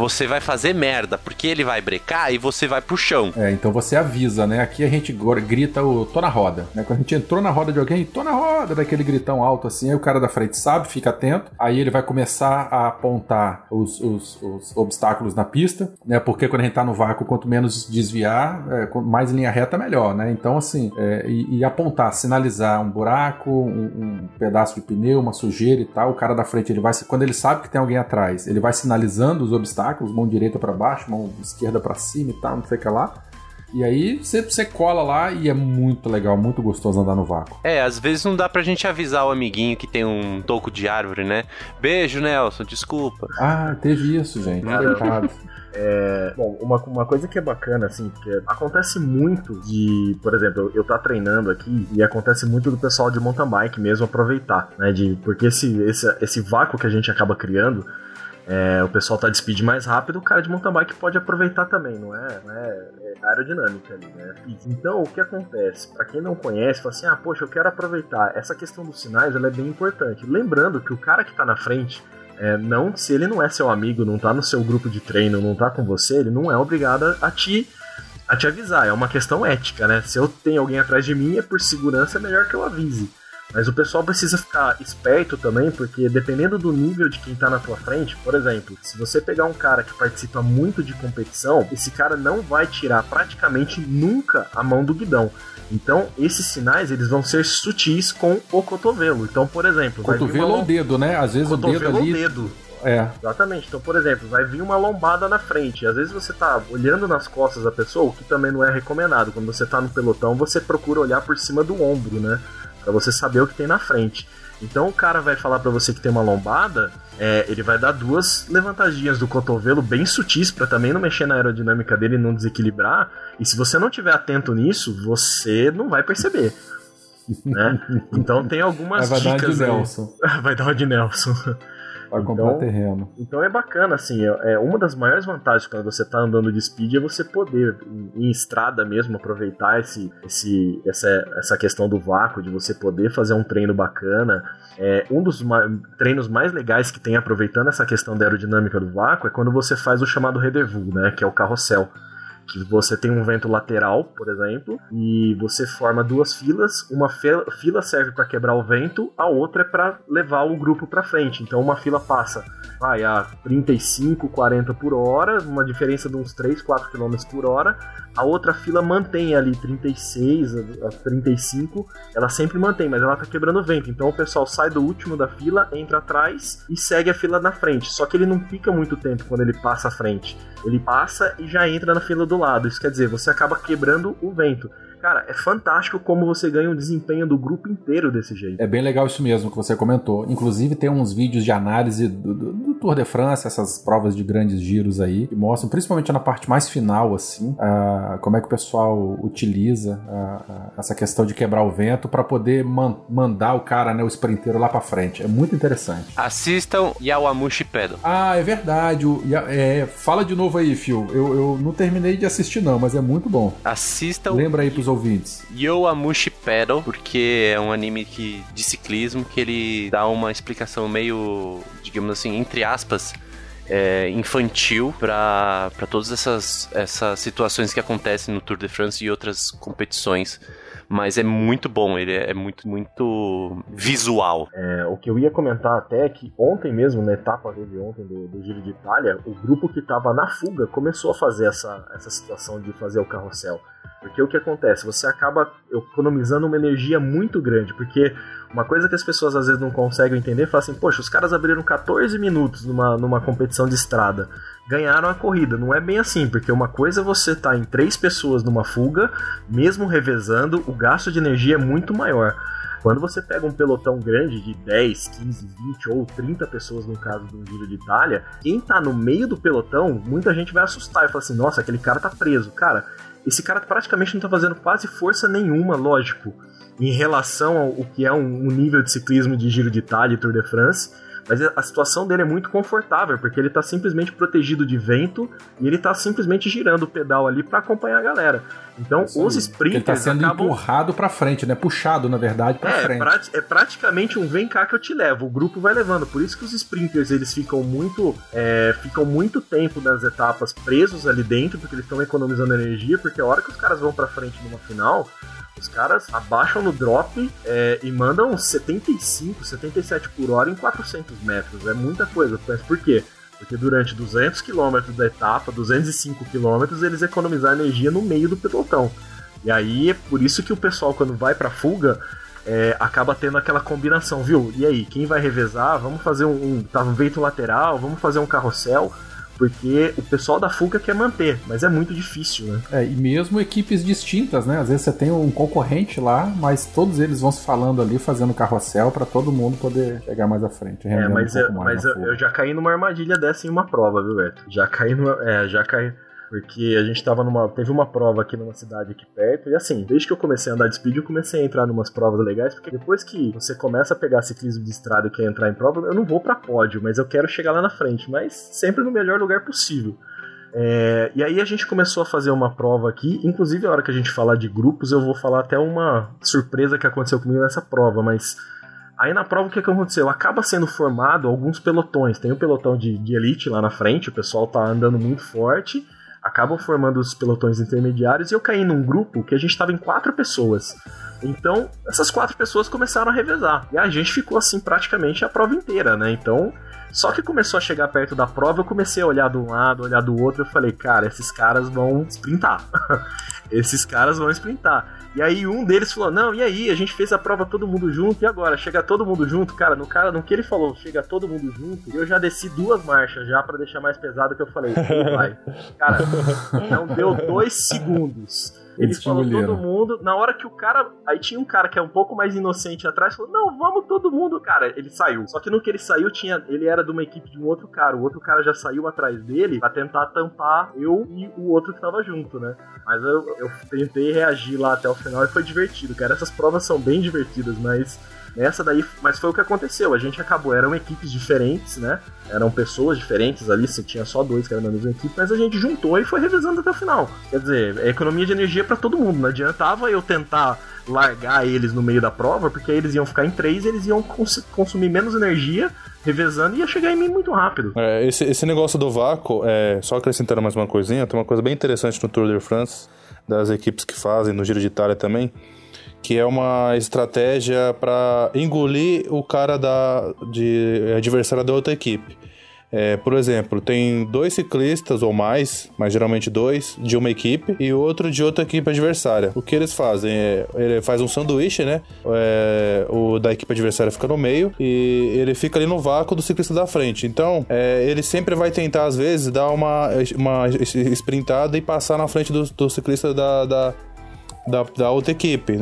você vai fazer merda, porque ele vai brecar e você vai pro chão. É, então você avisa, né? Aqui a gente grita o tô na roda, né? Quando a gente entrou na roda de alguém, tô na roda, daquele gritão alto assim, aí o cara da frente sabe, fica atento, aí ele vai começar a apontar os, os- os obstáculos na pista, né? Porque quando a gente tá no vácuo, quanto menos desviar, é, mais linha reta, melhor, né? Então, assim, é, e, e apontar, sinalizar um buraco, um, um pedaço de pneu, uma sujeira e tal, o cara da frente, ele vai, quando ele sabe que tem alguém atrás, ele vai sinalizando os obstáculos, mão direita pra baixo, mão esquerda pra cima e tal, não sei o que lá. E aí você, você cola lá e é muito legal, muito gostoso andar no vácuo. É, às vezes não dá pra gente avisar o amiguinho que tem um toco de árvore, né? Beijo, Nelson, desculpa. Ah, teve isso, gente. Coitado. *laughs* É, bom, uma, uma coisa que é bacana, assim, porque acontece muito de, por exemplo, eu, eu tá treinando aqui e acontece muito do pessoal de mountain bike mesmo aproveitar, né? De, porque esse, esse, esse vácuo que a gente acaba criando, é, o pessoal tá de speed mais rápido, o cara de mountain bike pode aproveitar também, não é, não é, é aerodinâmica ali, né? Então, o que acontece? Pra quem não conhece, fala assim, ah, poxa, eu quero aproveitar. Essa questão dos sinais, ela é bem importante. Lembrando que o cara que tá na frente, é, não, se ele não é seu amigo, não tá no seu grupo de treino, não tá com você, ele não é obrigado a te, a te avisar. É uma questão ética, né? Se eu tenho alguém atrás de mim, é por segurança, é melhor que eu avise. Mas o pessoal precisa ficar esperto também, porque dependendo do nível de quem tá na tua frente, por exemplo, se você pegar um cara que participa muito de competição, esse cara não vai tirar praticamente nunca a mão do guidão. Então, esses sinais eles vão ser sutis com o cotovelo. Então, por exemplo, Cotovelo uma ou dedo, né? Às vezes o dedo cotovelo ou ali. dedo. É. Exatamente. Então, por exemplo, vai vir uma lombada na frente. Às vezes você tá olhando nas costas da pessoa, o que também não é recomendado. Quando você tá no pelotão, você procura olhar por cima do ombro, né? Pra você saber o que tem na frente. Então o cara vai falar pra você que tem uma lombada, é, ele vai dar duas levantadinhas do cotovelo bem sutis pra também não mexer na aerodinâmica dele e não desequilibrar. E se você não tiver atento nisso, você não vai perceber. Né? *laughs* Então tem algumas vai dar uma de dicas. Nelson. *laughs* Vai dar uma de Nelson. Vai comprar Então- terreno. Então é bacana, assim, é, é uma das maiores vantagens quando você tá andando de speed é você poder, em, em estrada mesmo, aproveitar esse, esse, essa, essa questão do vácuo, de você poder fazer um treino bacana. É, um dos ma- treinos mais legais que tem aproveitando essa questão da aerodinâmica do vácuo é quando você faz o chamado rendezvous, né, que é o carrossel. Que você tem um vento lateral, por exemplo, e você forma duas filas. Uma fila serve para quebrar o vento, a outra é para levar o grupo para frente. Então uma fila passa vai a 35, 40 por hora, uma diferença de uns 3, 4 km por hora. A outra fila mantém ali 36 a a 35, ela sempre mantém, mas ela tá quebrando vento. Então o pessoal sai do último da fila, entra atrás e segue a fila na frente. Só que ele não fica muito tempo quando ele passa à frente. Ele passa e já entra na fila do lado. Isso quer dizer, você acaba quebrando o vento. Cara, é fantástico como você ganha o desempenho do grupo inteiro desse jeito. É bem legal isso mesmo que você comentou. Inclusive tem uns vídeos de análise do, do- do Tour de France, essas provas de grandes giros aí, que mostram, principalmente na parte mais final, assim, ah, como é que o pessoal utiliza ah, essa questão de quebrar o vento para poder man- mandar o cara, né, o sprinteiro lá para frente. É muito interessante. Assistam Yawamushi Pedal. Ah, é verdade. O- é, fala de novo aí, Phil. Eu, eu não terminei de assistir não, mas é muito bom. Assistam Lembra aí pros ouvintes. Yowamushi Pedal, porque é um anime que, de ciclismo que ele dá uma explicação meio, digamos assim, entre aspas, é, infantil para todas essas, essas situações que acontecem no Tour de France e outras competições. Mas é muito bom, ele é muito, muito visual. É, o que eu ia comentar até é que ontem mesmo, na etapa teve ontem do, do Giro de Itália, o grupo que estava na fuga começou a fazer essa, essa situação de fazer o carrossel. Porque o que acontece? Você acaba economizando uma energia muito grande, porque uma coisa que as pessoas às vezes não conseguem entender, fala assim, poxa, os caras abriram 14 minutos numa, numa competição de estrada, ganharam a corrida. Não é bem assim, porque uma coisa é você estar em três pessoas numa fuga, mesmo revezando, o gasto de energia é muito maior. Quando você pega um pelotão grande de 10, 15, 20 ou 30 pessoas no caso do Giro de Itália, quem tá no meio do pelotão, muita gente vai assustar e falar assim: nossa, aquele cara tá preso. Cara, esse cara praticamente não tá fazendo quase força nenhuma, lógico, em relação ao, que é um, nível de ciclismo de Giro de Itália e Tour de France. Mas a situação dele é muito confortável, porque ele tá simplesmente protegido de vento e ele tá simplesmente girando o pedal ali para acompanhar a galera. Então, Isso os sprinters Ele tá sendo acabam empurrado pra frente, né? Puxado, na verdade, pra é, frente. prati- é praticamente um vem cá que eu te levo. O grupo vai levando. Por isso que os sprinters eles ficam muito, é, ficam muito tempo nas etapas presos ali dentro, porque eles estão economizando energia. Porque a hora que os caras vão pra frente numa final, os caras abaixam no drop é, e mandam 75, 77 por hora em 400 metros. É muita coisa. Mas por quê? Porque durante 200 km da etapa, 205 km, eles economizaram energia no meio do pelotão. E aí é por isso que o pessoal, quando vai pra fuga, é, acaba tendo aquela combinação, viu? E aí, quem vai revezar? Vamos fazer um, um, tá, um vento lateral, vamos fazer um carrossel, porque o pessoal da fuga quer manter, mas é muito difícil, né? É, e mesmo equipes distintas, né? Às vezes você tem um concorrente lá, mas todos eles vão se falando ali, fazendo carrossel pra todo mundo poder chegar mais à frente. É, mas, um eu, mas eu, eu já caí numa armadilha dessa em uma prova, viu, Beto? Já caí numa. É, já caí. Porque a gente tava numa. Teve uma prova aqui numa cidade aqui perto. E assim, desde que eu comecei a andar de speed, eu comecei a entrar numas provas legais. Porque depois que você começa a pegar ciclismo de estrada e quer entrar em prova, eu não vou pra pódio, mas eu quero chegar lá na frente. Mas sempre no melhor lugar possível. É, e aí a gente começou a fazer uma prova aqui. Inclusive, a hora que a gente falar de grupos, eu vou falar até uma surpresa que aconteceu comigo nessa prova, mas. Aí na prova o que, aconteceu? Acaba sendo formado alguns pelotões. Tem o pelotão de, de elite lá na frente, o pessoal tá andando muito forte. Acabam formando os pelotões intermediários e eu caí num grupo que a gente tava em quatro pessoas. Então, essas quatro pessoas começaram a revezar. E a gente ficou assim praticamente a prova inteira, né? Então, só que começou a chegar perto da prova, eu comecei a olhar de um lado, olhar do outro, eu falei, cara, esses caras vão sprintar. *laughs* esses caras vão sprintar. E aí um deles falou: Não, e aí? A gente fez a prova todo mundo junto, e agora? Chega todo mundo junto? Cara, no, cara, no que ele falou, chega todo mundo junto, eu já desci duas marchas já pra deixar mais pesado que eu falei, "Ei, vai. *laughs* Cara, não deu dois segundos. Ele Eles falou engoliram. todo mundo. Na hora que o cara. Aí tinha um cara que é um pouco mais inocente atrás, falou: Não, vamos todo mundo, cara. Ele saiu. Só que no que ele saiu, tinha. Ele era de uma equipe de um outro cara. O outro cara já saiu atrás dele pra tentar tampar eu e o outro que tava junto, né? Mas eu, eu tentei reagir lá até o final e foi divertido, cara. Essas provas são bem divertidas, mas. Nessa daí, mas foi o que aconteceu. A gente acabou, eram equipes diferentes, né? Eram pessoas diferentes ali, você tinha só dois que eram da mesma equipe, mas a gente juntou e foi revezando até o final. Quer dizer, é economia de energia pra todo mundo. Não adiantava eu tentar largar eles no meio da prova, porque aí eles iam ficar em três, eles iam cons- consumir menos energia, revezando e ia chegar em mim muito rápido. É, esse, esse negócio do vácuo, é, só acrescentando mais uma coisinha, tem uma coisa bem interessante no Tour de France, das equipes que fazem, no Giro de Itália também, que é uma estratégia para engolir o cara da, de adversário da outra equipe. É, por exemplo, tem dois ciclistas ou mais, mas geralmente dois, de uma equipe e outro de outra equipe adversária. O que eles fazem? É, ele faz um sanduíche, né? É, o da equipe adversária fica no meio e ele fica ali no vácuo do ciclista da frente. Então, é, ele sempre vai tentar, às vezes, dar uma, uma sprintada e passar na frente do, do ciclista da, da, da, da outra equipe.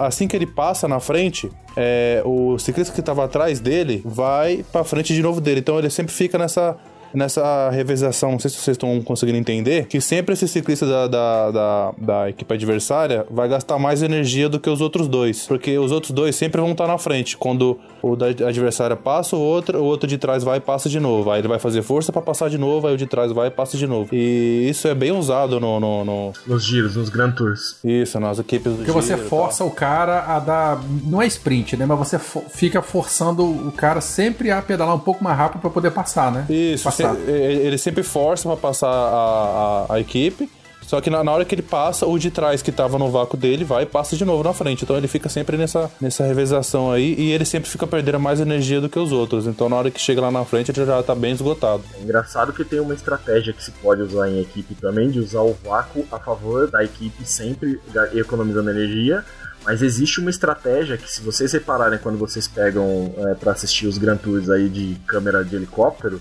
Assim que ele passa na frente, é, o ciclista que estava atrás dele vai pra frente de novo dele. Então ele sempre fica nessa. Nessa revezação, não sei se vocês estão conseguindo entender, que sempre esse ciclista da, da, da, da equipe adversária vai gastar mais energia do que os outros dois. Porque os outros dois sempre vão estar na frente. Quando o da adversária passa, o outro, o outro de trás vai e passa de novo. Aí ele vai fazer força pra passar de novo, aí o de trás vai e passa de novo. E isso é bem usado no, no, no- Nos giros, nos Grand Tours. isso, nas equipes do Porque você Giro e força o cara a dar. Não é sprint, né? Mas você fo- fica forçando o cara sempre a pedalar um pouco mais rápido pra poder passar, né? Isso, Passar. Se- ele ele sempre força pra passar a, a, a equipe. Só que na, na hora que ele passa, o de trás que tava no vácuo dele vai e passa de novo na frente. Então ele fica sempre nessa, nessa revezação aí e ele sempre fica perdendo mais energia do que os outros. Então na hora que chega lá na frente ele já tá bem esgotado. É engraçado que tem uma estratégia que se pode usar em equipe também, de usar o vácuo a favor da equipe sempre economizando energia. Mas existe uma estratégia que, se vocês repararem quando vocês pegam é, para assistir os Grand Tours aí de câmera de helicóptero,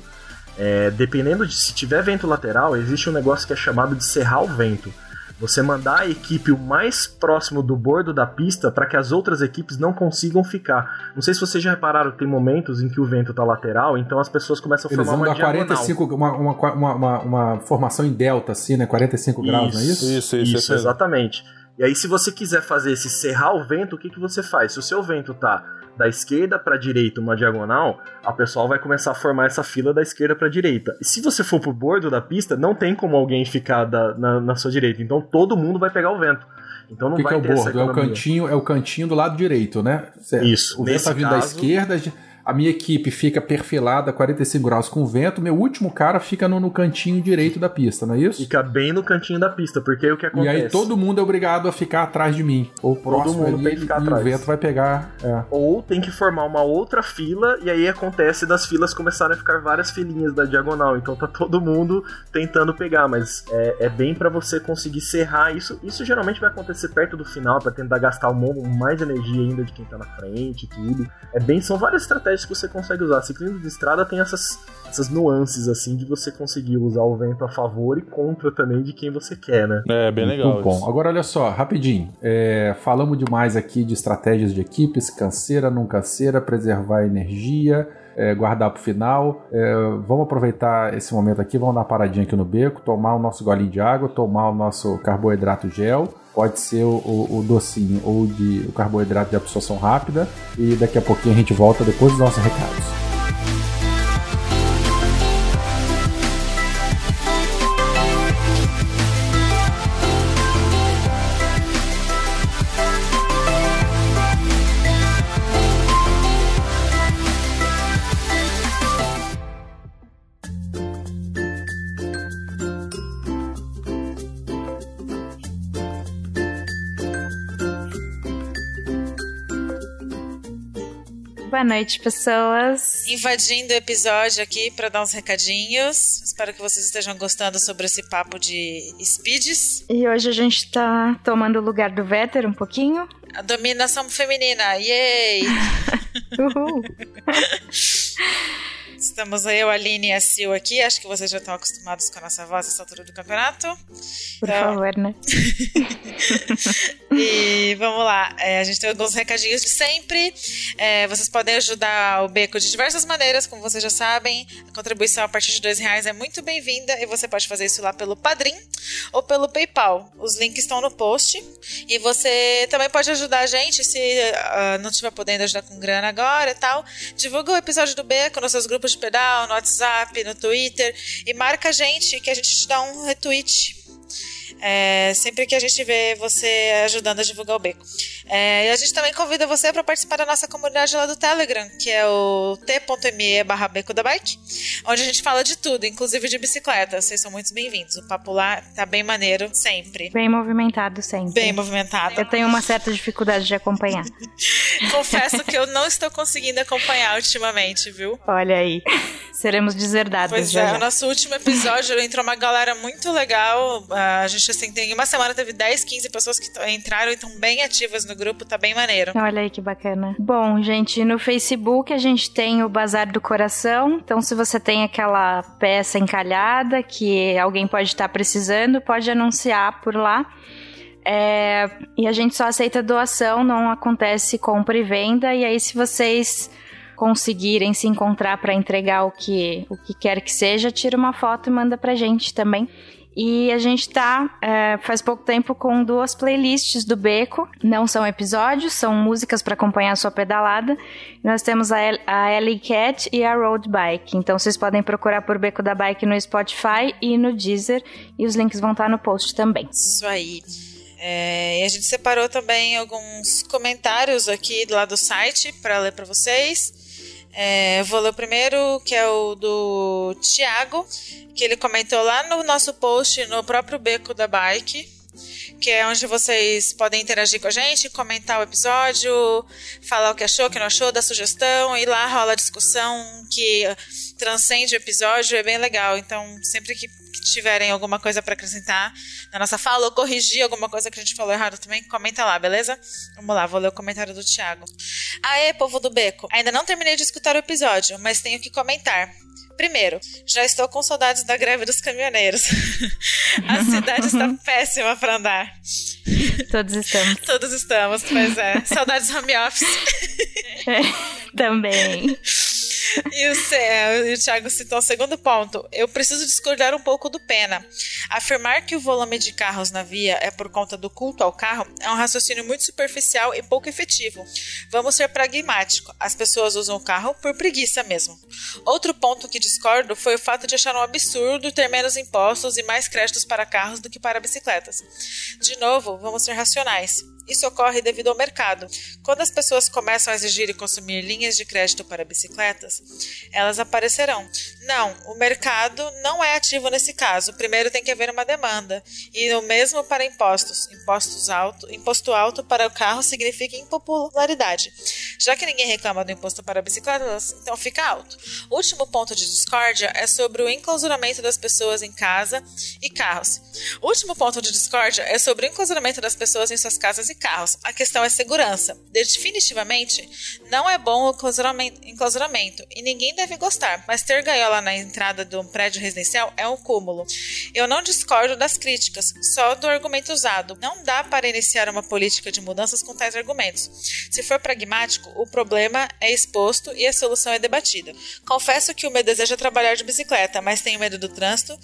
é, dependendo de se tiver vento lateral, existe um negócio que é chamado de serrar o vento. Você mandar a equipe o mais próximo do bordo da pista para que as outras equipes não consigam ficar. Não sei se vocês já repararam, tem momentos em que o vento tá lateral, então as pessoas começam a Eles formar vão uma dar diagonal. 45, uma, uma, uma, uma, uma formação em delta, assim, né? 45 graus, não é isso? Isso, isso, Isso, isso exatamente. E aí, se você quiser fazer esse serrar o vento, o que, que você faz? Se o seu vento tá da esquerda para direita uma diagonal, a pessoa vai começar a formar essa fila da esquerda para direita. E se você for pro bordo da pista, não tem como alguém ficar da, na, na, sua direita. Então todo mundo vai pegar o vento. Então não que vai que é o bordo? É o cantinho, é o cantinho do lado direito, né? Isso. O vento tá vindo caso... da esquerda a minha equipe fica perfilada 45 graus com vento, meu último cara fica no, no, cantinho direito da pista, não é isso? Fica bem no cantinho da pista, porque o que acontece? E aí todo mundo é obrigado a ficar atrás de mim. Ou próximo todo mundo ali, tem que ficar e atrás. o vento vai pegar. É. Ou tem que formar uma outra fila, e aí acontece das filas começarem a ficar várias filinhas da diagonal. Então tá todo mundo tentando pegar, mas é, é bem para você conseguir serrar isso. Isso geralmente vai acontecer perto do final, para tentar gastar um, mais energia ainda de quem tá na frente e tudo. É bem, são várias estratégias estratégias que você consegue usar. Ciclismo de estrada tem essas, essas nuances, assim, de você conseguir usar o vento a favor e contra também de quem você quer, né? É, bem legal. Muito bom. Agora, olha só, rapidinho. É, falamos demais aqui de estratégias de equipes, canseira, não canseira, preservar energia. É, guardar para o final. É, vamos aproveitar esse momento aqui, vamos dar uma paradinha aqui no beco, tomar o nosso golinho de água, tomar o nosso carboidrato gel Pode ser o, o, docinho ou de, o carboidrato de absorção rápida. E daqui a pouquinho a gente volta depois dos nossos recados. Noite, pessoas. Invadindo o episódio aqui para dar uns recadinhos. Espero que vocês estejam gostando sobre esse papo de speeds. E hoje a gente tá tomando o lugar do Vetter um pouquinho. A dominação feminina, yay! *laughs* Uhul! *laughs* Estamos eu, a Aline e a Sil aqui. Acho que vocês já estão acostumados com a nossa voz nessa altura do campeonato. Por então... favor, né? *laughs* e vamos lá. É, a gente tem alguns recadinhos de sempre. É, vocês podem ajudar o Beco de diversas maneiras, como vocês já sabem. A contribuição a partir de dois reais é muito bem-vinda e você pode fazer isso lá pelo Padrim ou pelo PayPal. Os links estão no post. E você também pode ajudar a gente se uh, não estiver podendo ajudar com grana agora e tal. Divulga o episódio do Beco nos seus grupos de pedal, no WhatsApp, no Twitter. E marca a gente que a gente te dá um retweet é, sempre que a gente vê você ajudando a divulgar o beco. É, e a gente também convida você para participar da nossa comunidade lá do Telegram, que é o t.me barra beco da bike, onde a gente fala de tudo, inclusive de bicicleta. Vocês são muito bem-vindos. O papo lá tá bem maneiro sempre. Bem movimentado sempre. Bem movimentado. Eu tenho uma certa dificuldade de acompanhar. *laughs* Confesso que eu não estou conseguindo acompanhar ultimamente, viu? Olha aí. Seremos deserdados. Pois já é, já. o nosso último episódio entrou uma galera muito legal. A gente assim, tem uma semana teve 10, 15 pessoas que entraram e estão bem ativas no grupo, tá bem maneiro. Olha aí que bacana. Bom, gente, no Facebook a gente tem o Bazar do Coração. Então, se você tem aquela peça encalhada que alguém pode estar precisando, pode anunciar por lá. É, e a gente só aceita doação, não acontece compra e venda. E aí, se vocês conseguirem se encontrar para entregar o que, o que quer que seja, tira uma foto e manda pra gente também. E a gente tá é, faz pouco tempo com duas playlists do Beco. Não são episódios, são músicas para acompanhar a sua pedalada. Nós temos a, a Ellie Cat e a Road Bike. Então vocês podem procurar por Beco da Bike no Spotify e no Deezer. E os links vão estar no post também. Isso aí. É, e a gente separou também alguns comentários aqui lá do site para ler para vocês. É, vou ler o primeiro, que é o do Tiago, que ele comentou lá no nosso post, no próprio Beco da Bike, que é onde vocês podem interagir com a gente, comentar o episódio, falar o que achou, o que não achou, dar sugestão, e lá rola discussão que transcende o episódio, é bem legal. Então, sempre que tiverem alguma coisa para acrescentar na nossa fala ou corrigir alguma coisa que a gente falou errado também, comenta lá, beleza? Vamos lá, vou ler o comentário do Thiago. Aê, povo do beco! Ainda não terminei de escutar o episódio, mas tenho que comentar. Primeiro, já estou com saudades da greve dos caminhoneiros. *laughs* A cidade está *laughs* péssima para andar. Todos estamos. *laughs* Todos estamos, pois é. Saudades home office. É, também. *laughs* e, o, e o Thiago citou o segundo ponto. Eu preciso discordar um pouco do Pena. Afirmar que o volume de carros na via é por conta do culto ao carro é um raciocínio muito superficial e pouco efetivo. Vamos ser pragmáticos. As pessoas usam o carro por preguiça mesmo. Outro ponto que discordo foi o fato de achar um absurdo ter menos impostos e mais créditos para carros do que para bicicletas. De novo, vamos ser racionais. Isso ocorre devido ao mercado. Quando as pessoas começam a exigir e consumir linhas de crédito para bicicletas, elas aparecerão. Não, o mercado não é ativo nesse caso. Primeiro tem que haver uma demanda. E o mesmo para impostos. Impostos alto, imposto alto para o carro significa impopularidade. Já que ninguém reclama do imposto para bicicletas, então fica alto. O último ponto de discórdia é sobre o enclausuramento das pessoas em casa e carros. O último ponto de discórdia é sobre o enclausuramento das pessoas em suas casas e carros. A questão é segurança. Definitivamente, não é bom o enclausuramento e ninguém deve gostar, mas ter gaiola na entrada de um prédio residencial é um cúmulo. Eu não discordo das críticas, só do argumento usado. Não dá para iniciar uma política de mudanças com tais argumentos. Se for pragmático, o problema é exposto e a solução é debatida. Confesso que o meu desejo é trabalhar de bicicleta, mas tenho medo do trânsito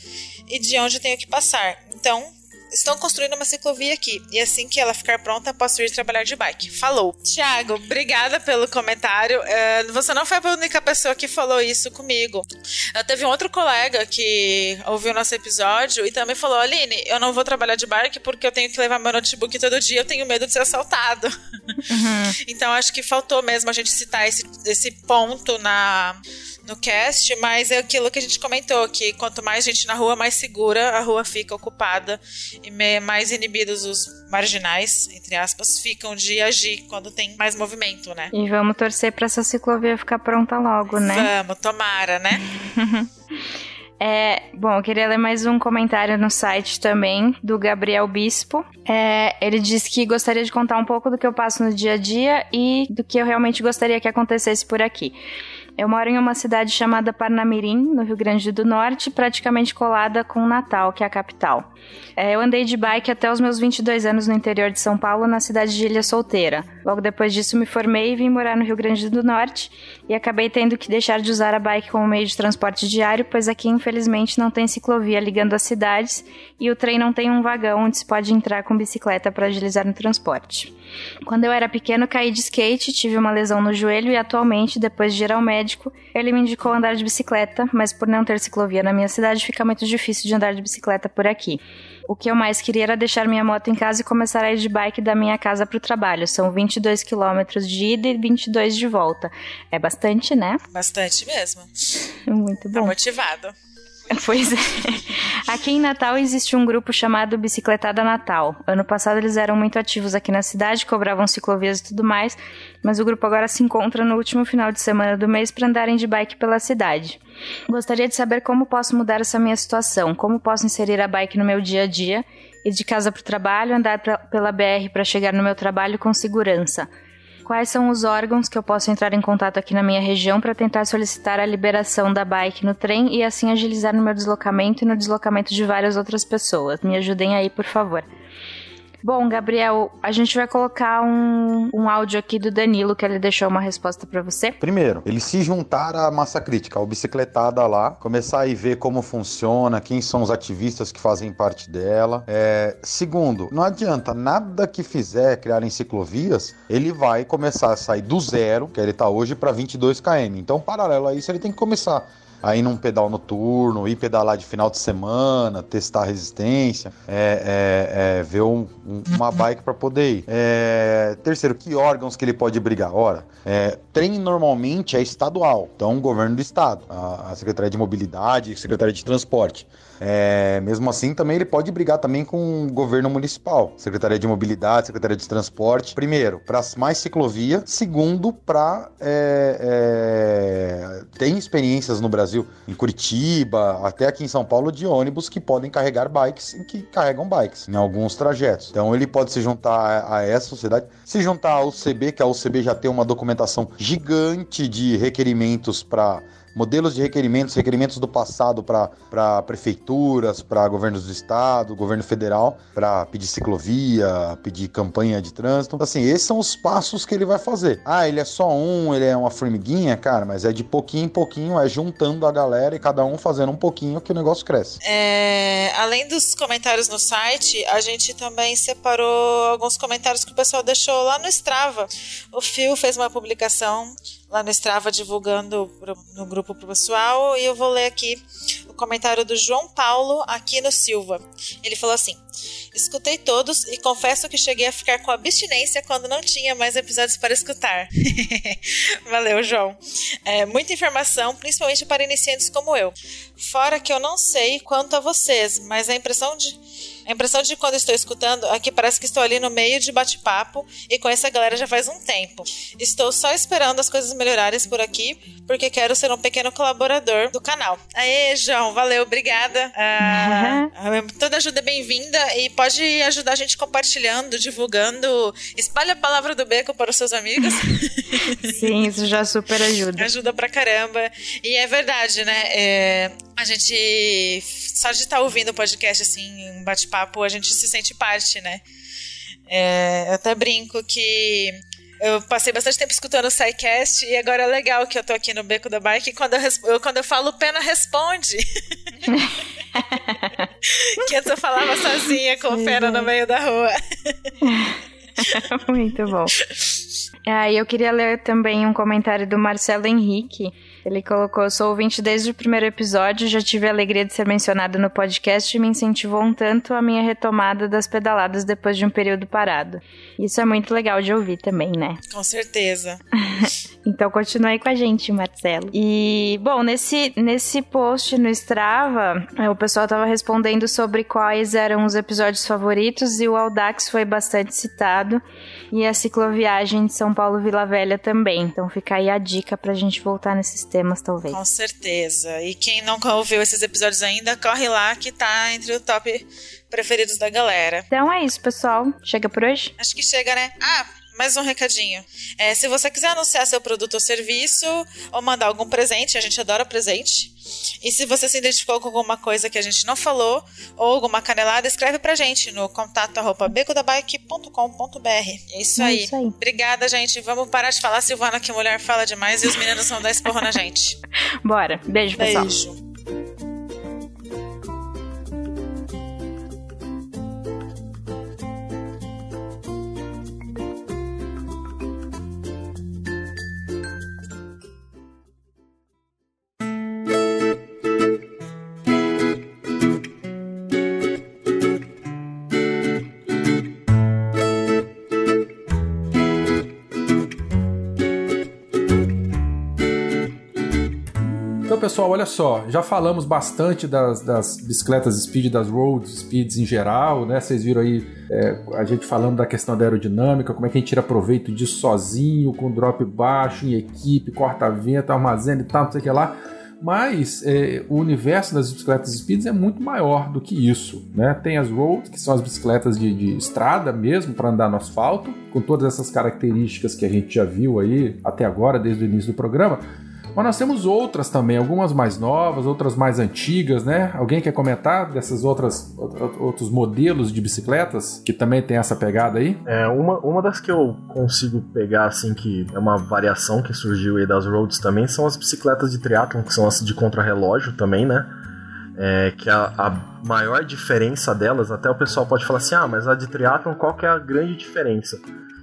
e de onde tenho que passar. Então, Estão construindo uma ciclovia aqui. E assim que ela ficar pronta, posso ir trabalhar de bike. Falou. Tiago, obrigada pelo comentário. É, você não foi a única pessoa que falou isso comigo. Eu teve um outro colega que ouviu nosso episódio e também falou: Aline, eu não vou trabalhar de bike porque eu tenho que levar meu notebook todo dia, eu tenho medo de ser assaltado. Uhum. *laughs* então acho que faltou mesmo a gente citar esse, esse ponto na no cast, mas é aquilo que a gente comentou, que quanto mais gente na rua, mais segura a rua fica ocupada e mais inibidos os marginais, entre aspas, ficam de agir quando tem mais movimento, né? E vamos torcer para essa ciclovia ficar pronta logo, né? Vamos, tomara, né? *laughs* É, bom, eu queria ler mais um comentário no site também, do Gabriel Bispo. É, ele diz que gostaria de contar um pouco do que eu passo no dia a dia e do que eu realmente gostaria que acontecesse por aqui. Eu moro em uma cidade chamada Parnamirim, no Rio Grande do Norte, praticamente colada com Natal, que é a capital. É, eu andei de bike até os meus 22 anos no interior de São Paulo, na cidade de Ilha Solteira. Logo depois disso, me formei e vim morar no Rio Grande do Norte e acabei tendo que deixar de usar a bike como meio de transporte diário, pois aqui, infelizmente, não tem ciclovia ligando as cidades e o trem não tem um vagão onde se pode entrar com bicicleta para agilizar no transporte. Quando eu era pequeno, caí de skate, tive uma lesão no joelho e atualmente, depois de ir ao médico, ele me indicou andar de bicicleta, mas por não ter ciclovia na minha cidade, fica muito difícil de andar de bicicleta por aqui. O que eu mais queria era deixar minha moto em casa e começar a ir de bike da minha casa para o trabalho. São 22 quilômetros de ida e 22 de volta. É bastante, né? Bastante mesmo. *laughs* Muito bom. Tá motivado. *laughs* Pois é. Aqui em Natal existe um grupo chamado Bicicletada Natal. Ano passado eles eram muito ativos aqui na cidade, cobravam ciclovias e tudo mais, mas o grupo agora se encontra no último final de semana do mês para andarem de bike pela cidade. Gostaria de saber como posso mudar essa minha situação, como posso inserir a bike no meu dia a dia, ir de casa para o trabalho, andar pra, pela BR para chegar no meu trabalho com segurança quais são os órgãos que eu posso entrar em contato aqui na minha região para tentar solicitar a liberação da bike no trem e assim agilizar no meu deslocamento e no deslocamento de várias outras pessoas. Me ajudem aí, por favor. Bom, Gabriel, a gente vai colocar um, um áudio aqui do Danilo que ele deixou uma resposta para você. Primeiro, ele se juntar à massa crítica, ao bicicletada lá, começar a ver como funciona, quem são os ativistas que fazem parte dela. É, segundo, não adianta nada que fizer criar em ciclovias, ele vai começar a sair do zero, que ele está hoje, para 22 km. Então, paralelo a isso, ele tem que começar aí num pedal noturno, ir pedalar de final de semana, testar a resistência, é, é, é, ver um, um, uma bike para poder ir. É, terceiro, que órgãos que ele pode brigar? Ora, é, trem normalmente é estadual, então o governo do estado, a, a Secretaria de Mobilidade, a Secretaria de Transporte. É, mesmo assim, também ele pode brigar também com o governo municipal, Secretaria de Mobilidade, Secretaria de Transporte. Primeiro, para mais ciclovia. Segundo, para é, é, tem experiências no Brasil, em Curitiba, até aqui em São Paulo, de ônibus que podem carregar bikes e que carregam bikes em alguns trajetos. Então ele pode se juntar a, a essa sociedade, se juntar ao UCB, que a UCB já tem uma documentação gigante de requerimentos para modelos de requerimentos, requerimentos do passado para prefeituras, para governos do estado, governo federal, para pedir ciclovia, pedir campanha de trânsito. Então, assim, esses são os passos que ele vai fazer. Ah, ele é só um, ele é uma formiguinha, cara, mas é de pouquinho em pouquinho, é juntando a galera e cada um fazendo um pouquinho que o negócio cresce. É, além dos comentários no site, a gente também separou alguns comentários que o pessoal deixou lá no Strava. O Phil fez uma publicação lá no Strava divulgando no grupo pro pessoal e eu vou ler aqui o comentário do João Paulo Aquino Silva. Ele falou assim: Escutei todos e confesso que cheguei a ficar com abstinência quando não tinha mais episódios para escutar. *laughs* Valeu, João. É, muita informação, principalmente para iniciantes como eu. Fora que eu não sei quanto a vocês, mas a impressão de a impressão de quando estou escutando é que parece que estou ali no meio de bate-papo e com essa galera já faz um tempo. Estou só esperando as coisas melhorarem por aqui, porque quero ser um pequeno colaborador do canal. Aê, João, valeu, obrigada. Ah, uhum. Toda ajuda é bem-vinda e pode ajudar a gente compartilhando, divulgando. Espalhe a palavra do Beco para os seus amigos. *laughs* Sim, isso já super ajuda. Ajuda pra caramba. E é verdade, né? É, a gente, só de estar tá ouvindo o podcast, assim, um bate-papo, a gente se sente parte, né? É, eu até brinco que eu passei bastante tempo escutando o SciCast e agora é legal que eu tô aqui no Beco da Bike e quando eu, eu quando eu falo, o Pena responde. *laughs* que antes eu falava sozinha com o Pena no meio da rua. *laughs* Muito bom. *laughs* Ah, eu queria ler também um comentário do Marcelo Henrique. Ele colocou: Sou ouvinte desde o primeiro episódio, já tive a alegria de ser mencionado no podcast e me incentivou um tanto a minha retomada das pedaladas depois de um período parado. Isso é muito legal de ouvir também, né? *laughs* Com certeza. então continue aí com a gente, Marcelo. E, bom, nesse, nesse post no Strava, é, o pessoal tava respondendo sobre quais eram os episódios favoritos e o Audax foi bastante citado. E a cicloviagem de São Paulo Vila Velha também. Então fica aí a dica pra gente voltar nesses temas, talvez. Com certeza. E quem nunca ouviu esses episódios ainda, corre lá que tá entre o top preferidos da galera. Então é isso, pessoal. Chega por hoje? Acho que chega, né? Ah, mais um recadinho. É, se você quiser anunciar seu produto ou serviço ou mandar algum presente, a gente adora presente. E se você se identificou com alguma coisa que a gente não falou ou alguma canelada, escreve pra gente no contato arroba becodabike.com.br. É isso, é aí. isso aí. Obrigada, gente. Vamos parar de falar, Silvana, que mulher fala demais e os meninos vão dar esporro na gente. *laughs* Bora. Beijo, pessoal. Beijo. Pessoal, olha só, já falamos bastante das, das bicicletas speed, das road speeds em geral, né? Vocês viram aí é, a gente falando da questão da aerodinâmica, como é que a gente tira proveito disso sozinho, com drop baixo, em equipe, corta-vento, armazena e tal, não sei o que lá. Mas é, o universo das bicicletas speeds é muito maior do que isso. Né? Tem as roads, que são as bicicletas de, de estrada mesmo, para andar no asfalto, com todas essas características que a gente já viu aí até agora, desde o início do programa. Mas nós temos outras também, algumas mais novas, outras mais antigas, né? Alguém quer comentar dessas outras outros modelos de bicicletas que também tem essa pegada aí? É, uma, uma das que eu consigo pegar, assim, que é uma variação que surgiu aí das roads também, são as bicicletas de triatlon, que são as de contrarrelógio também, né? É, que a, a, maior diferença delas, até o pessoal pode falar assim, ah, mas a de triatlon, qual que é a grande diferença?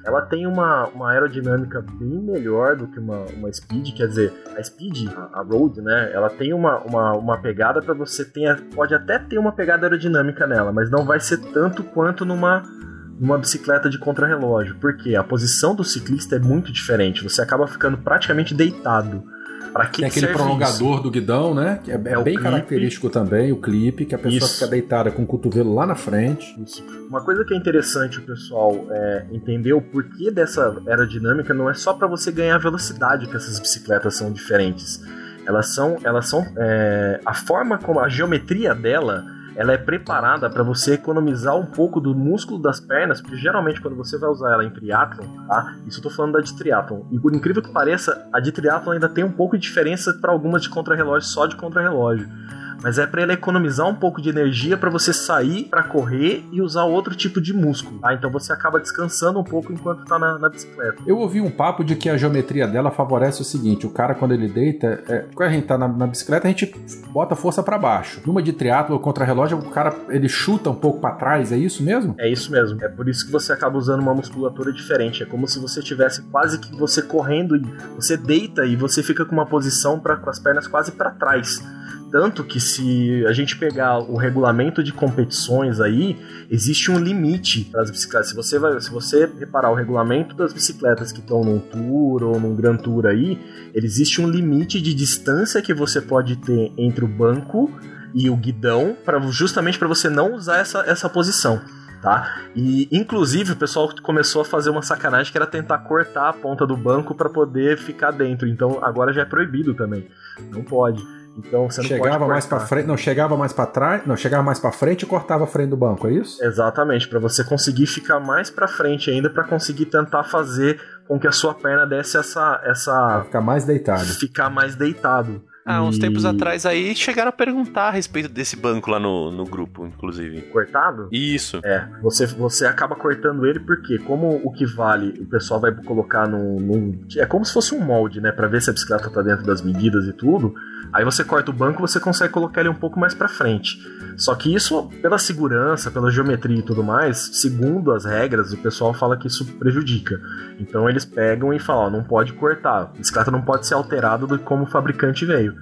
Ela tem uma, uma aerodinâmica bem melhor do que uma, uma Speed, quer dizer, a Speed, a, a Road, né, ela tem uma, uma, uma pegada para você ter, pode até ter uma pegada aerodinâmica nela, mas não vai ser tanto quanto numa numa bicicleta de contrarrelógio, porque a posição do ciclista é muito diferente, você acaba ficando praticamente deitado. Pra que Tem aquele prolongador isso? do guidão, né? Que é, é, é bem característico também, o clipe, que a pessoa isso. fica deitada com o cotovelo lá na frente. Isso. Uma coisa que é interessante o pessoal é, entender o porquê dessa aerodinâmica não é só para você ganhar velocidade que essas bicicletas são diferentes. Elas são, elas são é, a forma como a geometria dela ela é preparada para você economizar um pouco do músculo das pernas, porque geralmente quando você vai usar ela em triatlon, tá? Isso eu tô falando da de triatlon. E por incrível que pareça, a de triatlon ainda tem um pouco de diferença para algumas de contrarrelógio só de contrarrelógio mas é para ele economizar um pouco de energia para você sair para correr e usar outro tipo de músculo, tá? Então você acaba descansando um pouco enquanto tá na, na, bicicleta. Eu ouvi um papo de que a geometria dela favorece o seguinte: o cara quando ele deita, é, quando a gente tá na, na bicicleta, a gente bota força para baixo. Numa de triatlo ou contra relógio, o cara ele chuta um pouco para trás, é isso mesmo? É isso mesmo. É por isso que você acaba usando uma musculatura diferente. É como se você tivesse quase que você correndo e você deita e você fica com uma posição para as pernas quase para trás. Tanto que se a gente pegar o regulamento de competições aí, existe um limite para as bicicletas. Se você, vai, se você reparar o regulamento das bicicletas que estão num Tour ou num Grand Tour aí, existe um limite de distância que você pode ter entre o banco e o guidão, para justamente para você não usar essa, essa posição. Tá? E inclusive o pessoal começou a fazer uma sacanagem que era tentar cortar a ponta do banco para poder ficar dentro. Então agora já é proibido também. Não pode. Então você não chegava mais para frente, não chegava mais para trás, não chegava mais para frente e cortava a frente do banco, é isso? Exatamente, para você conseguir ficar mais para frente ainda para conseguir tentar fazer com que a sua perna desse essa essa pra ficar mais deitado. Ficar mais deitado. Ah, uns e... tempos atrás aí chegaram a perguntar a respeito desse banco lá no, no grupo, inclusive. Cortado? Isso. É, você, você acaba cortando ele porque, como o que vale, o pessoal vai colocar num. num é como se fosse um molde, né? Pra ver se a bicicleta tá dentro das medidas e tudo. Aí você corta o banco, você consegue colocar ele um pouco mais para frente. Só que isso, pela segurança, pela geometria e tudo mais, segundo as regras, o pessoal fala que isso prejudica. Então eles pegam e falam, ó, não pode cortar, a bicicleta não pode ser alterada do como o fabricante veio.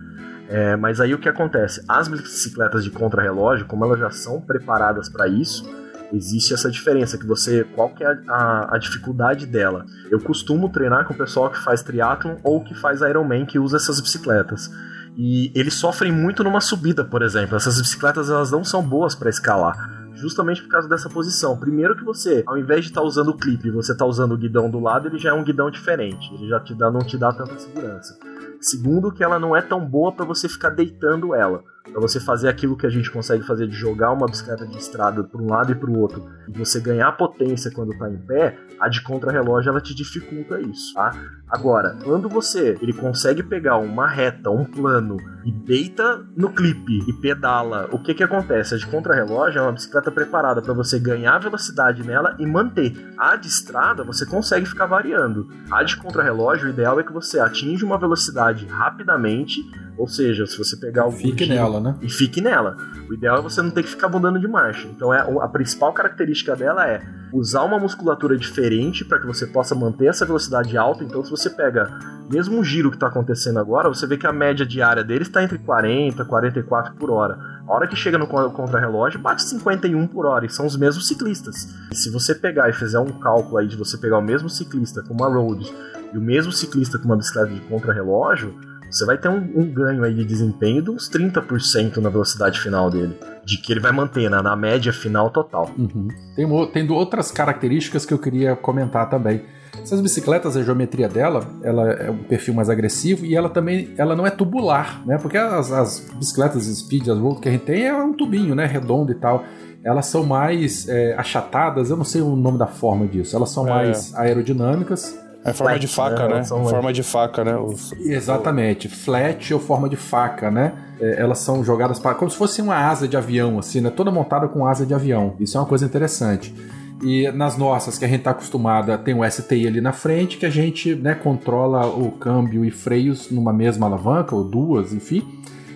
É, mas aí o que acontece? As bicicletas de contrarrelógio, como elas já são preparadas para isso, existe essa diferença que você qual que é a, a, a, dificuldade dela eu costumo treinar com o pessoal que faz triatlon ou que faz Ironman que usa essas bicicletas e eles sofrem muito numa subida, por exemplo. Essas bicicletas elas não são boas para escalar justamente por causa dessa posição. Primeiro que você, ao invés de estar tá usando o clipe, você está usando o guidão do lado, ele já é um guidão diferente. Ele já te dá, não te dá tanta segurança. Segundo que ela não é tão boa para você ficar deitando ela para você fazer aquilo que a gente consegue fazer de jogar uma bicicleta de estrada para um lado e para o outro e você ganhar potência quando está em pé, a de contrarrelógio ela te dificulta isso, tá? Agora, quando você ele consegue pegar uma reta, um plano e deita no clipe e pedala, o que que acontece? A de contrarrelógio é uma bicicleta preparada para você ganhar velocidade nela e manter. A de estrada você consegue ficar variando. A de contrarrelógio, o ideal é que você atinja uma velocidade rapidamente ou seja, se você pegar o Fique nela, né? E fique nela. O ideal é você não ter que ficar mudando de marcha. Então é, a principal característica dela é usar uma musculatura diferente para que você possa manter essa velocidade alta. Então, se você pega mesmo um giro que está acontecendo agora, você vê que a média diária dele está entre 40 e 44 por hora. A hora que chega no contrarrelógio, bate 51 por hora, e são os mesmos ciclistas. E se você pegar e fizer um cálculo aí de você pegar o mesmo ciclista com uma road e o mesmo ciclista com uma bicicleta de contrarrelógio, você vai ter um, um, ganho aí de desempenho de uns 30% na velocidade final dele. De que ele vai manter na, na média final total. Uhum. Tem, tem outras características que eu queria comentar também. Essas bicicletas, a geometria dela, ela é um perfil mais agressivo e ela também ela não é tubular, né? Porque as, as bicicletas speed, as road que a gente tem é um tubinho, né? Redondo e tal elas são mais é, achatadas, eu não sei o nome da forma disso, elas são é. mais aerodinâmicas é forma de faca, né? né? Forma de faca, né? Os... Exatamente. Flat ou forma de faca, né? É, elas são jogadas para como se fosse uma asa de avião, assim, né? Toda montada com asa de avião. Isso é uma coisa interessante. E nas nossas, que a gente está acostumada, tem o STI ali na frente, que a gente né, controla o câmbio e freios numa mesma alavanca, ou duas, enfim.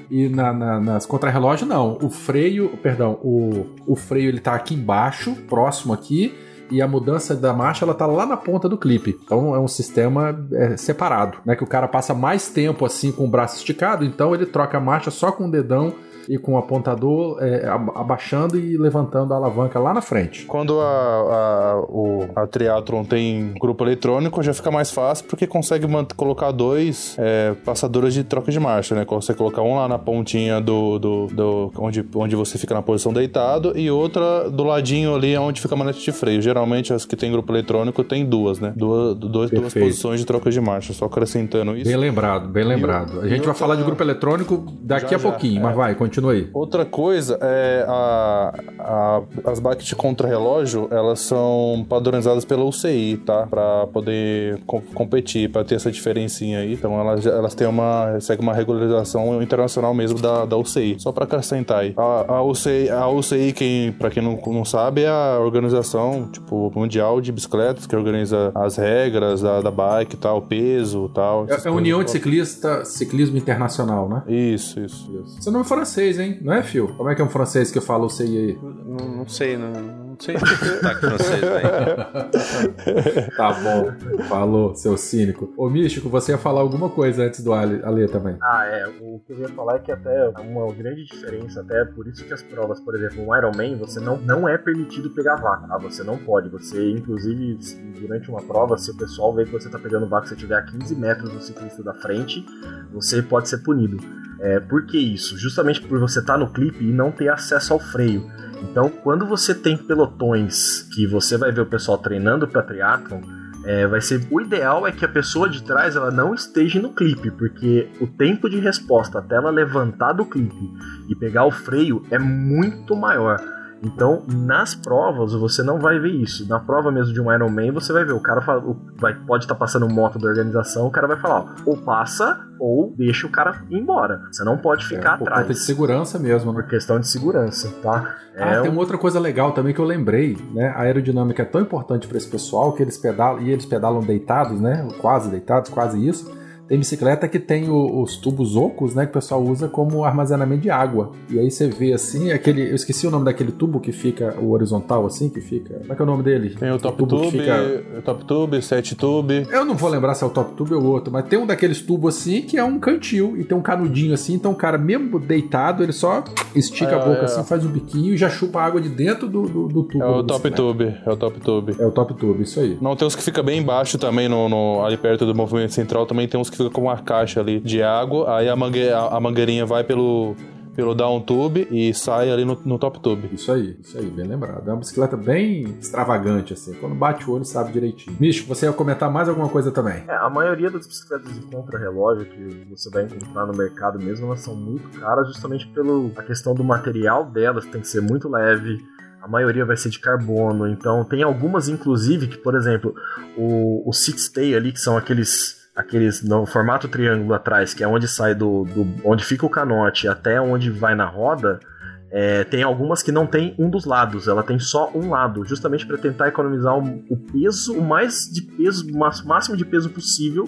E na, na, nas contrarrelógio, não. O freio, perdão, o, o freio ele tá aqui embaixo, próximo aqui, e a mudança da marcha ela tá lá na ponta do clipe. Então é um sistema é, separado, né? Que o cara passa mais tempo assim com o braço esticado, então ele troca a marcha só com o dedão e com o apontador é, abaixando e levantando a alavanca lá na frente. Quando a, a, o, a Triathlon tem grupo eletrônico, já fica mais fácil porque consegue colocar dois é, passadores de troca de marcha, né? Você colocar um lá na pontinha do, do, do, onde, onde você fica na posição deitado e outra do ladinho ali onde fica a manete de freio. Geralmente as que tem grupo eletrônico tem duas, né? Duas, duas, duas posições de troca de marcha, só acrescentando isso. Bem lembrado, bem lembrado. a gente vai falar de grupo eletrônico daqui já, a pouquinho, já, mas é. vai, continua continua aí. Outra coisa é a, a- as bikes de contra-relógio, elas são padronizadas pela UCI, tá? Pra poder com- competir, pra ter essa diferencinha aí. Então elas, elas têm uma, segue uma regularização internacional mesmo da, da UCI. Só pra acrescentar aí. A, a UCI, a UCI quem, pra quem não, não sabe, é a organização, tipo, mundial de bicicletas, que organiza as regras da, da bike e tal, peso e tal. É a União de. Ciclista, Ciclismo Internacional, né? Isso, isso. Seu nome é francês, hein? Não é, Fio? Como é que é um francês que eu falo sei aí? Não, não sei, não, não sei se sotaque francês, velho. Tá bom. Falou, seu cínico. Ô, Místico, você ia falar alguma coisa antes do Ale, Ale também. Ah, é. O que eu ia falar é que até uma grande diferença, até por isso que as provas, por exemplo, no Ironman, você não, não é permitido pegar vaca, tá? Você não pode. Você, inclusive, durante uma prova, se o pessoal vê que você tá pegando vaca, se você tiver a 15 metros do ciclista da frente, você pode ser punido. É, por que isso? Justamente por você estar no clipe e não ter acesso ao freio. Então, quando você tem pelotões que você vai ver o pessoal treinando para triatlon, é, vai ser o ideal é que a pessoa de trás ela não esteja no clipe, porque o tempo de resposta até ela levantar do clipe e pegar o freio é muito maior. Então, nas provas, você não vai ver isso. Na prova mesmo de um Ironman, você vai ver. O cara fala, vai, pode estar passando moto da organização, o cara vai falar, ó, ou passa, ou deixa o cara ir embora. Você não pode ficar É, por conta de atrás. segurança mesmo, né? Por questão de segurança, tá? Ah, tem um- uma outra coisa legal também que eu lembrei, né? A aerodinâmica é tão importante para esse pessoal que eles pedalam e eles pedalam deitados, né? Quase deitados, quase isso. Tem bicicleta que tem o- os tubos ocos, né? Que o pessoal usa como armazenamento de água. E aí você vê assim, aquele. Eu esqueci o nome daquele tubo que fica o horizontal, assim, que fica. Como é que é o nome dele? Tem o Top tubo que Tube, fica- Top Tube, Set Tube. Eu não vou lembrar se é o top tube ou outro, mas tem um daqueles tubos assim que é um cantil e tem um canudinho assim, então o cara mesmo deitado, ele só estica É, a boca é. assim, faz um biquinho e já chupa a água de dentro do, do, do tubo. É o Top. Tube, é o Top Tube. É o top tube, isso aí. Não, tem uns que fica bem embaixo também, no, no- ali perto do movimento central, também tem uns que fica com uma caixa ali de água, aí a, mangue, a, a mangueirinha vai pelo, pelo down tube e sai ali no, no top tube. Isso aí, isso aí, bem lembrado. É uma bicicleta bem extravagante, assim. Quando bate o olho, sabe direitinho. Místico, você ia comentar mais alguma coisa também? É, a maioria das bicicletas de contra-relógio que você vai encontrar no mercado mesmo, elas são muito caras justamente pela a questão do material delas, tem que ser muito leve. A maioria vai ser de carbono, então tem algumas, inclusive, que, por exemplo, o, o Six Tay ali, que são aqueles aqueles no formato triângulo atrás, que é onde sai do, do onde fica o canote até onde vai na roda, é, tem algumas que não tem um dos lados, ela tem só um lado, justamente para tentar economizar o, o peso, o mais de peso, o máximo de peso possível.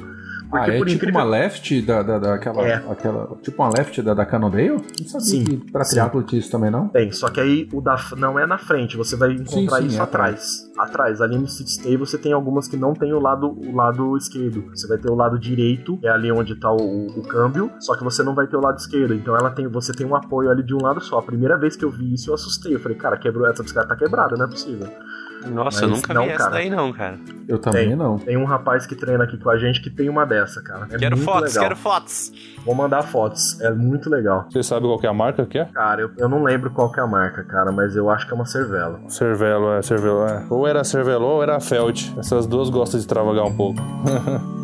Porque ah, é por tipo incrível uma left da, da, daquela, É. aquela, tipo uma left da, da Cannondale? Não sabia Sim, que pra sim. triatlo tinha isso também, não? Tem, só que aí o da não é na frente, você vai encontrar sim, isso é atrás. Atrás, ali no City Stay você tem algumas que não tem o lado, o lado esquerdo. Você vai ter o lado direito, é ali onde tá o, o câmbio, só que você não vai ter o lado esquerdo. Então ela tem, você tem um apoio ali de um lado só. A primeira vez que eu vi isso, eu assustei. Eu falei, cara, quebrou, essa bicicleta tá quebrada, não é possível. Nossa, eu nunca não, vi essa cara. daí não, cara. Eu também Tem. não. Tem um rapaz que treina aqui com a gente que tem uma dessa, cara. É quero muito fotos, legal. quero fotos. Vou mandar fotos, é muito legal. Você sabe qual que é a marca que é? Cara, eu, eu não lembro qual que é a marca, cara, mas eu acho que é uma Cervelo. Cervelo, é, Cervelo, é. Ou era Cervelo ou era Felt. Essas duas gostam de extravagar um pouco. *laughs*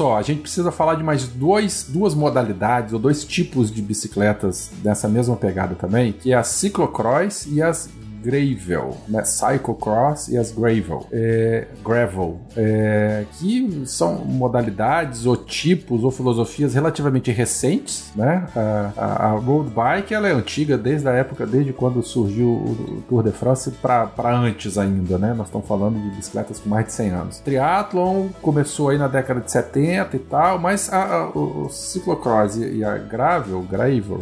só, a gente precisa falar de mais dois, duas modalidades ou dois tipos de bicicletas dessa mesma pegada também, que é a ciclocross e as gravel, né? Cyclocross e as gravel, é, gravel, é, que são modalidades ou tipos ou filosofias relativamente recentes, né? A, a- a road bike ela é antiga desde a época, desde quando surgiu o, Tour de France para antes ainda, né? Nós estamos falando de bicicletas com mais de 100 anos. Triathlon começou aí na década de 70 e tal, mas a- a- o, o ciclocross e a gravel, gravel,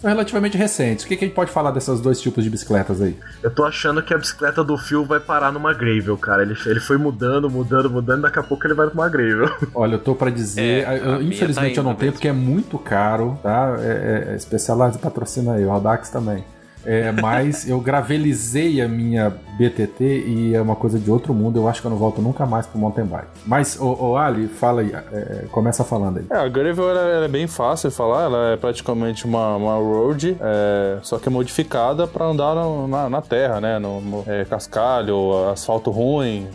são relativamente recentes. O que, que a gente pode falar desses dois tipos de bicicletas aí? Eu tô achando que a bicicleta do Phil vai parar numa Gravel, cara. Ele, ele foi mudando, mudando, mudando, daqui a pouco ele vai pra uma Gravel. *laughs* Olha, eu tô pra dizer, É, eu- infelizmente tá eu não tenho mesmo. porque é muito caro, tá? É, é, é Specialized patrocina aí, o Audax também. É, mas eu gravelizei a minha BTT e é uma coisa de outro mundo. Eu acho que eu não volto nunca mais pro mountain bike. Mas, ô, ô Ali, fala aí, é, começa falando aí. É, a Gravel ela, ela é bem fácil de falar, ela é praticamente uma, uma road, é, só que modificada para andar no- na, na terra, né? No, no, é, cascalho, asfalto ruim.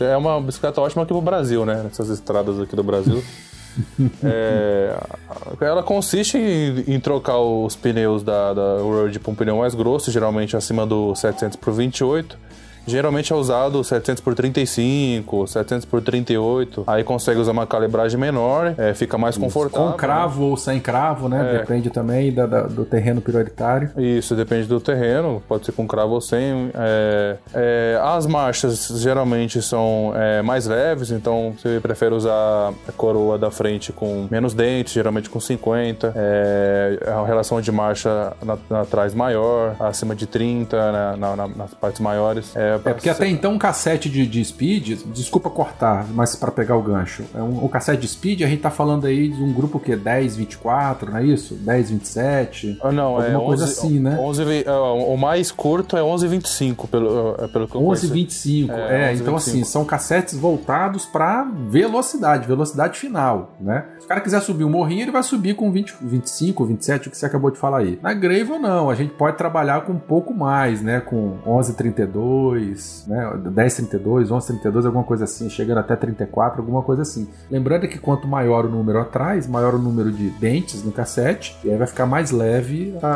É uma bicicleta ótima aqui pro Brasil, né? Nessas estradas aqui do Brasil. *laughs* É, ela consiste em, em trocar os pneus da, da Road para um pneu mais grosso, geralmente acima do 700 por 28. Geralmente é usado 700 por 35, 700 por 38. Aí consegue usar uma calibragem menor, é, fica mais confortável. Com cravo ou sem cravo, né? É. Depende também da- da- do terreno prioritário. Isso, depende do terreno, pode ser com cravo ou sem. É, é, as marchas geralmente são é, mais leves, então você prefere usar a coroa da frente com menos dentes, geralmente com 50. É, a relação de marcha na, na trás maior, acima de 30, na- na- na- nas partes maiores. É, É porque até então um cassete de, de speed, desculpa cortar, mas pra pegar o gancho, é um, o cassete de speed a gente tá falando aí de um grupo que é 10, 24, não é isso? 10, 27. Ah, não, é Alguma coisa 11, assim, né? 11, vi- é, o mais curto é 11,25, pelo, é, pelo que eu 11, conheço. 25. É, É, 11, então 25. assim, são cassetes voltados pra velocidade, velocidade final, né? Se o cara quiser subir um morrinho, ele vai subir com 20, 25, 27, o que você acabou de falar aí. Na Gravel não, a gente pode trabalhar com um pouco mais, né? Com 11,32, né? 10,32, 11,32, alguma coisa assim, chegando até 34, alguma coisa assim. Lembrando que quanto maior o número atrás, maior o número de dentes no cassete, e aí vai ficar mais leve a,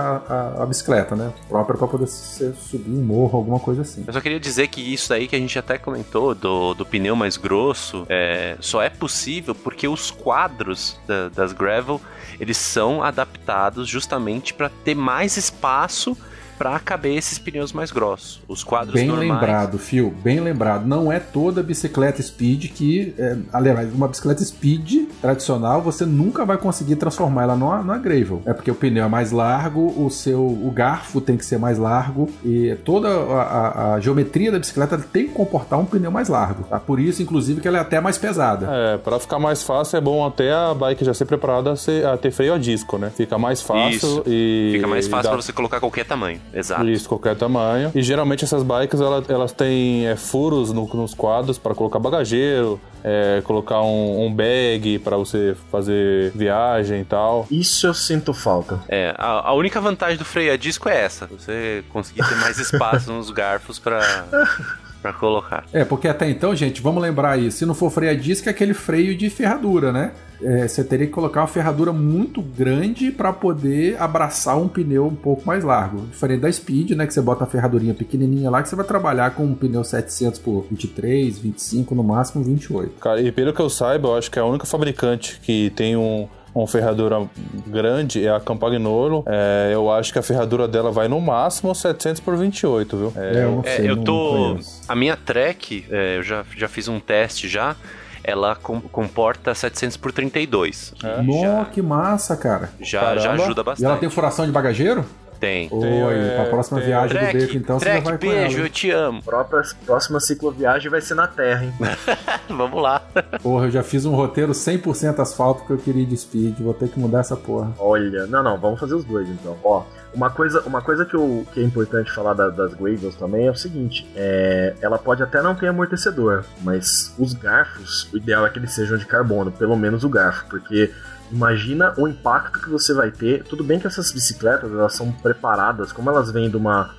a, a bicicleta, né? Própria pra poder você subir um morro, alguma coisa assim. Eu só queria dizer que isso aí que a gente até comentou, do, do pneu mais grosso, é, só é possível porque os quadros da- das gravel, eles são adaptados justamente para ter mais espaço para caber esses pneus mais grossos. Os quadros Bem normais... lembrado, Phil, bem lembrado. Não é toda bicicleta speed que. É, aliás, uma bicicleta speed tradicional você nunca vai conseguir transformar ela numa, numa gravel. É porque o pneu é mais largo, o seu o garfo tem que ser mais largo e toda a, a- a geometria da bicicleta tem que comportar um pneu mais largo. Tá? Por isso, inclusive, que ela é até mais pesada. É, pra ficar mais fácil é bom até a bike já ser preparada a, ser- a ter freio a disco, né? Fica mais fácil Isso. e. Fica mais fácil dá- para você colocar qualquer tamanho. Exato. Isso, qualquer tamanho. E geralmente essas bikes elas, elas têm é, furos no- nos quadros para colocar bagageiro, é, colocar um, um bag para você fazer viagem e tal. Isso eu sinto falta. É, a, a única vantagem do freio a disco é essa. Você conseguir ter mais espaço *laughs* nos garfos para para colocar. É, porque até então, gente, vamos lembrar aí, se não for freio a disco, é aquele freio de ferradura, né? É, você teria que colocar uma ferradura muito grande para poder abraçar um pneu um pouco mais largo. Diferente da Speed, né? Que você bota uma ferradurinha pequenininha lá, que você vai trabalhar com um pneu 700 por 23, 25, no máximo 28. Cara, e pelo que eu saiba, eu acho que a única fabricante que tem um. Uma ferradura grande é a Campagnolo. É, eu acho que a ferradura dela vai no máximo 700 por 28, viu? É, eu não É, sei, eu tô. A minha track, é, eu já, já fiz um teste já. Ela com- comporta 700 por 32. É? Nó, que massa, cara. Já, Caramba. já ajuda E ela bastante. tem furação de bagageiro? Tem. Oi, é, pra próxima tem- viagem do Trek, Beco, então você já Trek, vai com beijo, ela. eu te amo. Própria, próxima cicloviagem vai ser na Terra, hein? *laughs* Vamos lá. Porra, eu já fiz um roteiro 100% asfalto porque eu queria de speed. Vou ter que mudar essa porra. Olha, não, não, vamos fazer os dois então. Ó, uma coisa, uma coisa que, eu, que é importante falar da- das Gravels também é o seguinte: é, ela pode até não ter amortecedor, mas os garfos, o ideal é que eles sejam de carbono, pelo menos o garfo, porque imagina o impacto que você vai ter. Tudo bem que essas bicicletas elas são preparadas, como elas vêm de uma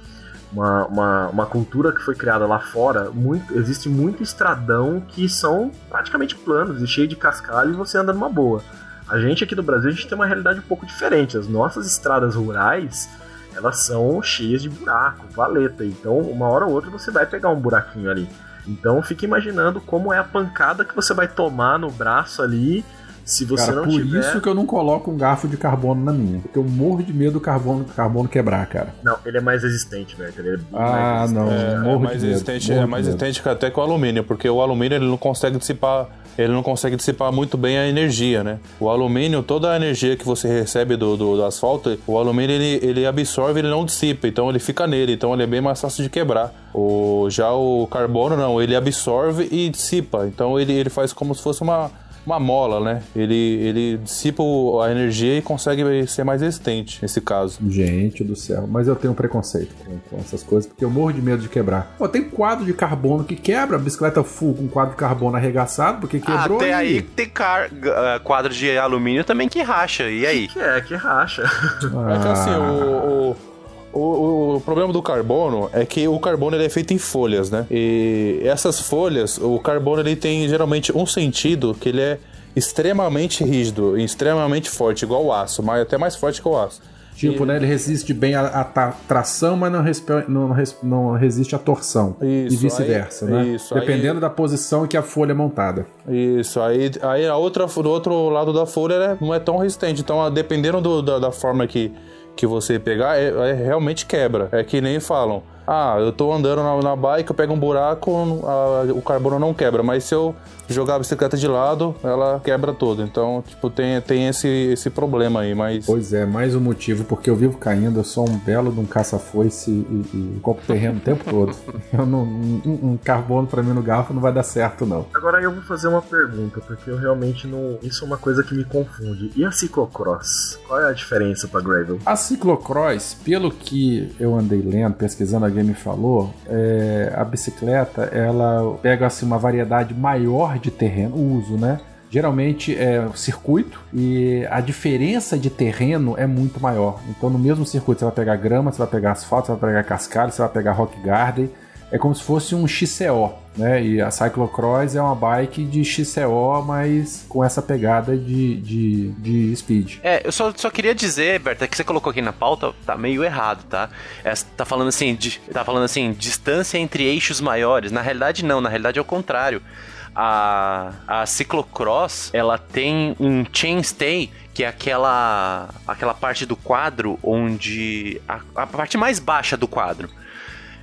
uma, uma, uma cultura que foi criada lá fora, muito, existe muito estradão que são praticamente planos e cheio de cascalho e você anda numa boa. A gente aqui do Brasil, a gente tem uma realidade um pouco diferente. As nossas estradas rurais, elas são cheias de buraco, valeta. Então, uma hora ou outra você vai pegar um buraquinho ali. Então, fique imaginando como é a pancada que você vai tomar no braço ali se você cara, não por tiver... isso que eu não coloco um garfo de carbono na minha. Porque eu morro de medo do carbono, carbono quebrar, cara. Não, ele é mais resistente, velho. Ele é bem Ah, mais resistente. não. É, morro é mais de medo, resistente, morro é de mais medo. resistente que até que o alumínio, porque o alumínio ele não consegue dissipar ele não consegue dissipar muito bem a energia, né? O alumínio, toda a energia que você recebe do, do, do asfalto, o alumínio ele, ele absorve, ele não dissipa, então ele fica nele, então ele é bem mais fácil de quebrar. O, já o carbono não, ele absorve e dissipa, então ele, ele faz como se fosse uma uma mola, né? Ele, ele dissipa a energia e consegue ser mais resistente nesse caso. Gente do céu, mas eu tenho um preconceito com, com, essas coisas, porque eu morro de medo de quebrar. Pô, tem quadro de carbono que quebra, bicicleta full com quadro de carbono arregaçado, porque quebrou. Até aí, aí tem car uh, quadro de alumínio também que racha, e aí? Que é, que racha. Ah. *laughs* É que assim, o, o o, o, problema do carbono é que o carbono ele é feito em folhas, né? E essas folhas, o carbono ele tem geralmente um sentido que ele é extremamente rígido e extremamente forte, igual o aço, mas até mais forte que o aço. Tipo, e... né? Ele resiste bem à, tração, mas não, não, não, resiste à torção. Isso, e vice-versa, né? Isso, Dependendo aí... da posição em que a folha é montada. Isso, aí, aí a outra, do outro lado da folha né, não é tão resistente. Então, dependendo do, da, da forma que que você pegar, é, é, realmente quebra. É que nem falam. Ah, eu tô andando na, na bike, eu pego um buraco, a, o carbono não quebra. Mas se eu jogar a bicicleta de lado, ela quebra toda. Então, tipo, tem, tem esse, esse problema aí, mas... Pois é, mais um motivo, porque eu vivo caindo, eu sou um belo de um caça-foice e, e compro terreno o tempo todo. *laughs* Eu não, um, um carbono para mim no garfo não vai dar certo, não. Agora eu vou fazer uma pergunta, porque eu realmente não... Isso é uma coisa que me confunde. E a ciclocross? Qual é a diferença para gravel? A ciclocross, pelo que eu andei lendo, pesquisando, alguém me falou, é, a bicicleta, ela pega assim uma variedade maior de terreno, o uso, né? Geralmente é circuito e a diferença de terreno é muito maior. Então, no mesmo circuito, você vai pegar grama, você vai pegar asfalto, você vai pegar cascalho, você vai pegar rock garden. É como se fosse um XCO, né? E a Cyclocross é uma bike de XCO, mas com essa pegada de, de, de speed. É, eu só, só queria dizer, Berta, que você colocou aqui na pauta, tá meio errado, tá? É, tá falando assim, de, tá falando assim, distância entre eixos maiores. Na realidade, não, na realidade é o contrário a, a ciclocross, ela tem um chainstay que é aquela aquela parte do quadro onde a, a parte mais baixa do quadro.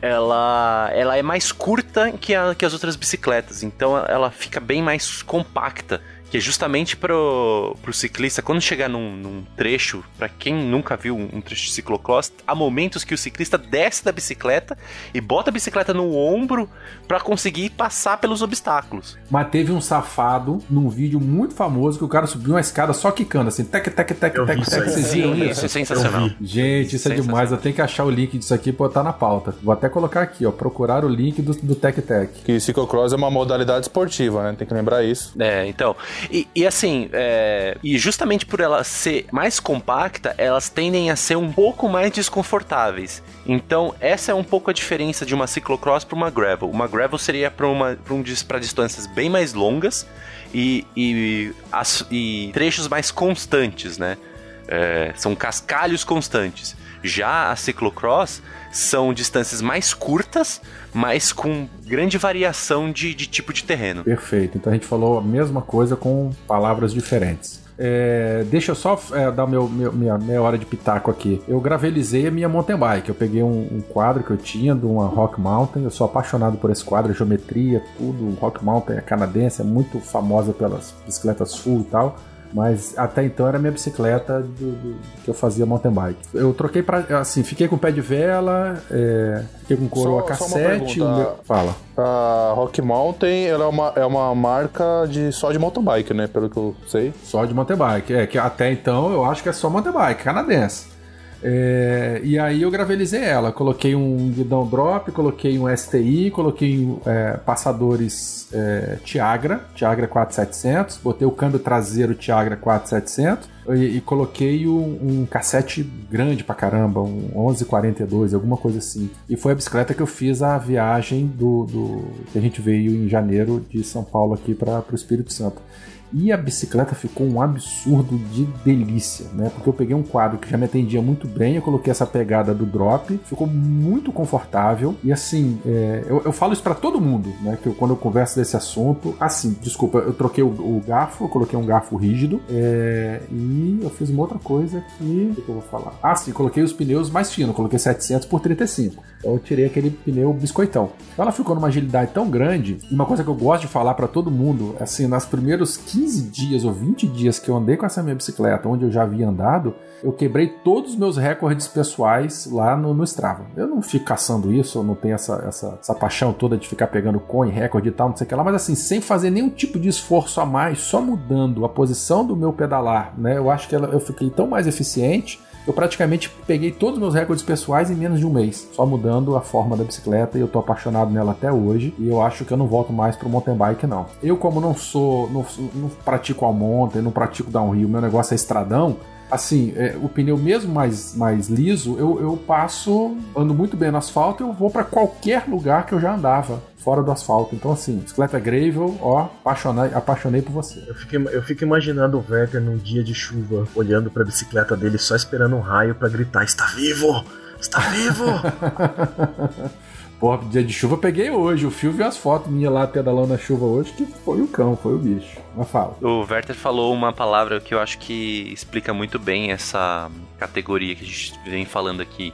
Ela, ela é mais curta que, a, que as outras bicicletas, então ela fica bem mais compacta que é justamente pro, pro ciclista, quando chegar num, num trecho, para quem nunca viu um trecho de ciclocross, há momentos que o ciclista desce da bicicleta e bota a bicicleta no ombro para conseguir passar pelos obstáculos. Mas teve um safado num vídeo muito famoso que o cara subiu uma escada só quicando, assim, tec, tec, tec, tec, tec. Vocês viram isso? É sensacional. Gente, isso é demais. Eu tenho que achar o link disso aqui e botar na pauta. Vou até colocar aqui, ó, procurar o link do, do Tec Tec. Que ciclocross é uma modalidade esportiva, né? Tem que lembrar isso. É, então. E, e assim, é, e justamente por ela ser mais compacta, elas tendem a ser um pouco mais desconfortáveis. Então, essa é um pouco a diferença de uma ciclocross para uma gravel. Uma gravel seria para um, distâncias bem mais longas e, e, as, e trechos mais constantes, né? É, são cascalhos constantes. Já a ciclocross são distâncias mais curtas, mas com grande variação de, de tipo de terreno. Perfeito. Então a gente falou a mesma coisa com palavras diferentes. É, deixa eu só é, dar meu, meu, minha hora de pitaco aqui. Eu gravelizei a minha mountain bike. Eu peguei um, um, quadro que eu tinha de uma Rock Mountain. Eu sou apaixonado por esse quadro, geometria, tudo. Rock Mountain é canadense, é muito famosa pelas bicicletas full e tal. Mas até então era minha bicicleta do, do, que eu fazia mountain bike. Eu troquei para assim, fiquei com pé de vela, é, fiquei com coroa só, cassete. Só meu... Fala. A Rock Mountain ela é, uma, é uma marca de só de mountain bike, né? Pelo que eu sei. Só de mountain bike. É, que até então eu acho que é só mountain bike, canadense. É, e aí eu gravelizei ela, coloquei um guidão drop, coloquei um STI, coloquei é, passadores é, Tiagra, Tiagra 4700, botei o câmbio traseiro Tiagra 4700 e, e coloquei um, um, cassete grande pra caramba, um 1142, alguma coisa assim. E foi a bicicleta que eu fiz a viagem do, do que a gente veio em janeiro de São Paulo aqui para o Espírito Santo. E a bicicleta ficou um absurdo de delícia, né? Porque eu peguei um quadro que já me atendia muito bem, eu coloquei essa pegada do drop, ficou muito confortável. E assim, é, eu, eu, falo isso para todo mundo, né? Que eu, quando eu converso desse assunto, assim, desculpa, eu troquei o, o garfo, eu coloquei um garfo rígido é, e eu fiz uma outra coisa que. Que eu vou falar? Ah, sim, coloquei os pneus mais finos, coloquei 700 por 35. Eu tirei aquele pneu biscoitão. Ela ficou numa agilidade tão grande. E uma coisa que eu gosto de falar para todo mundo, assim, nas primeiros 15 dias ou 20 dias que eu andei com essa minha bicicleta, onde eu já havia andado, eu quebrei todos os meus recordes pessoais lá no, no Strava. Eu não fico caçando isso, eu não tenho essa, essa, essa paixão toda de ficar pegando coin, recorde e tal, não sei o que lá, mas assim, sem fazer nenhum tipo de esforço a mais, só mudando a posição do meu pedalar, né? Eu acho que ela, eu fiquei tão mais eficiente eu praticamente peguei todos os meus recordes pessoais em menos de um mês, só mudando a forma da bicicleta e eu tô apaixonado nela até hoje e eu acho que eu não volto mais pro mountain bike não. Eu como não sou, não, não pratico all mountain, não pratico downhill, meu negócio é estradão, assim, é, o pneu mesmo mais, mais liso, eu, eu passo, ando muito bem no asfalto, eu vou para qualquer lugar que eu já andava fora do asfalto. Então, assim, bicicleta Gravel, ó, apaixonei, apaixonei por você. Eu fico, eu fico imaginando o Werther num dia de chuva, olhando pra bicicleta dele, só esperando um raio para gritar: Está vivo! Está vivo! *laughs* Porra, dia de chuva eu peguei hoje. O Fio viu as fotos minha lá pedalando na chuva hoje, que foi o cão, foi o bicho. Mas fala. O Werther falou uma palavra que eu acho que explica muito bem essa categoria que a gente vem falando aqui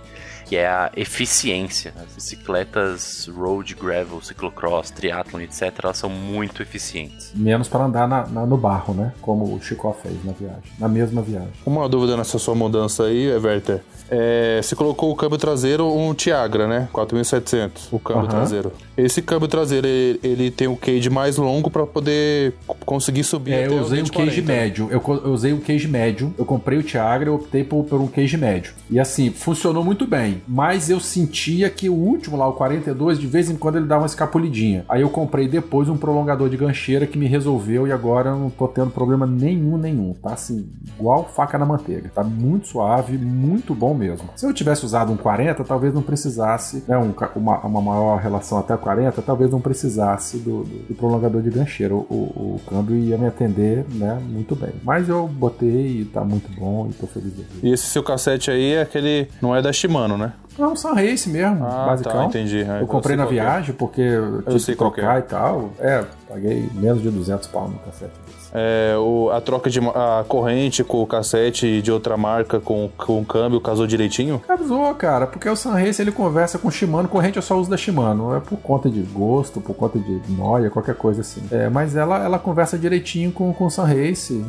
que é a eficiência. As bicicletas road, gravel, ciclocross, triathlon, etc., elas são muito eficientes. Menos para andar na, na, no barro, né? Como o Chico fez na viagem, na mesma viagem. Uma dúvida nessa sua mudança aí, Werther. É, você colocou o câmbio traseiro um Tiagra, né? 4700, o câmbio uhum. traseiro. Esse câmbio traseiro, ele, ele tem o cage mais longo para poder conseguir subir é, eu usei o, um cage médio. Eu, eu, usei o cage médio. Eu comprei o Tiagra, eu optei por, por um cage médio. E assim, funcionou muito bem. Mas eu sentia que o último lá, o 42, de vez em quando ele dava uma escapulidinha. Aí eu comprei depois um prolongador de gancheira que me resolveu e agora eu não tô tendo problema nenhum, nenhum. Tá assim, igual faca na manteiga. Tá muito suave, muito bom mesmo. Se eu tivesse usado um 40, talvez não precisasse, né, um, uma, uma maior relação até 40, talvez não precisasse do, do, do prolongador de gancheira. O, o, o, câmbio ia me atender, né, muito bem. Mas eu botei e tá muito bom e tô feliz. E esse seu cassete aí é aquele, não é da Shimano, né? É um Sunrace mesmo, ah, tá, basicão. Tá, entendi. É, eu comprei na é. viagem porque eu tive que trocar é. e tal. É, paguei menos de 200 pau no cassete é, o, a troca de a corrente com o cassete de outra marca com, com o câmbio casou direitinho? Casou, cara, porque o Sunrace ele conversa com o Shimano, corrente eu só uso da Shimano, é por conta de gosto, por conta de noia, qualquer coisa assim. É, mas ela, ela conversa direitinho com, com o Sunrace.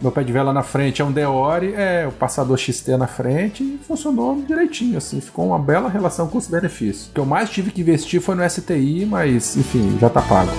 Meu pé de vela na frente é um Deore, é o passador XT na frente e funcionou direitinho, assim, ficou uma bela relação custo-benefício. O que eu mais tive que investir foi no STI, mas enfim, já tá pago.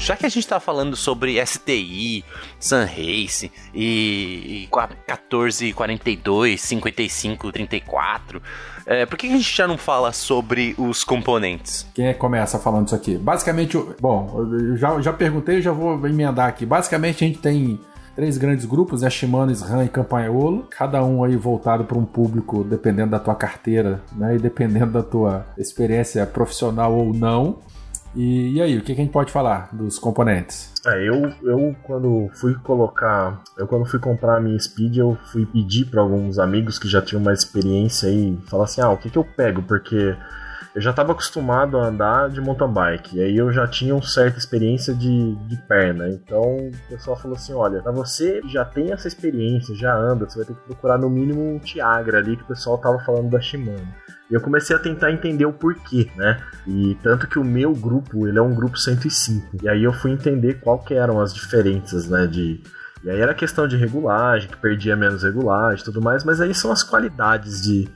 Já que a gente tá falando sobre STI, Sunrace e, e 14, 42, 55, 34, é, por que a gente já não fala sobre os componentes? Quem é que começa falando isso aqui? Basicamente, bom, eu já, já perguntei, já vou emendar aqui. Basicamente, a gente tem três grandes grupos, né? Shimano, SRAM e Campanholo, cada um aí voltado para um público dependendo da tua carteira, né? E dependendo da tua experiência profissional ou não. E, e aí, o que, que, a gente pode falar dos componentes? É, eu, eu quando fui colocar, eu quando fui comprar a minha Speed, eu fui pedir para alguns amigos que já tinham mais experiência aí, falar assim, ah, o que, que eu pego? Porque eu já estava acostumado a andar de mountain bike, e aí eu já tinha uma certa experiência de, de perna. Então o pessoal falou assim: olha, pra você já tem essa experiência, já anda, você vai ter que procurar no mínimo um Tiagra ali que o pessoal tava falando da Shimano. E eu comecei a tentar entender o porquê, né? E tanto que o meu grupo, ele é um grupo 105. E aí eu fui entender qual que eram as diferenças, né, de e aí era questão de regulagem, que perdia menos regulagem e tudo mais, mas aí são as qualidades de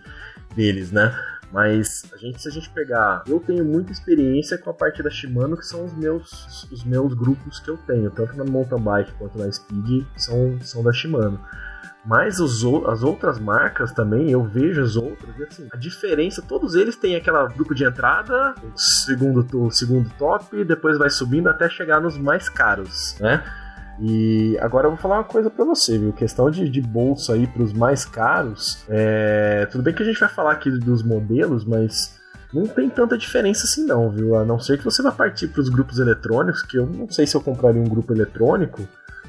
deles, né? Mas a gente, se a gente pegar, eu tenho muita experiência com a parte da Shimano, que são os meus, os meus grupos que eu tenho, tanto na mountain bike quanto na speed, são, são da Shimano. Mas os, as outras marcas também, eu vejo as outras, e assim, a diferença, todos eles têm aquela grupo de entrada, o segundo, o segundo top, depois vai subindo até chegar nos mais caros, né? E agora eu vou falar uma coisa para você, viu? Questão de, de bolsa aí para os mais caros. É... Tudo bem que a gente vai falar aqui dos modelos, mas não tem tanta diferença assim não, viu? A não ser que você vá partir para os grupos eletrônicos, que eu não sei se eu compraria um grupo eletrônico.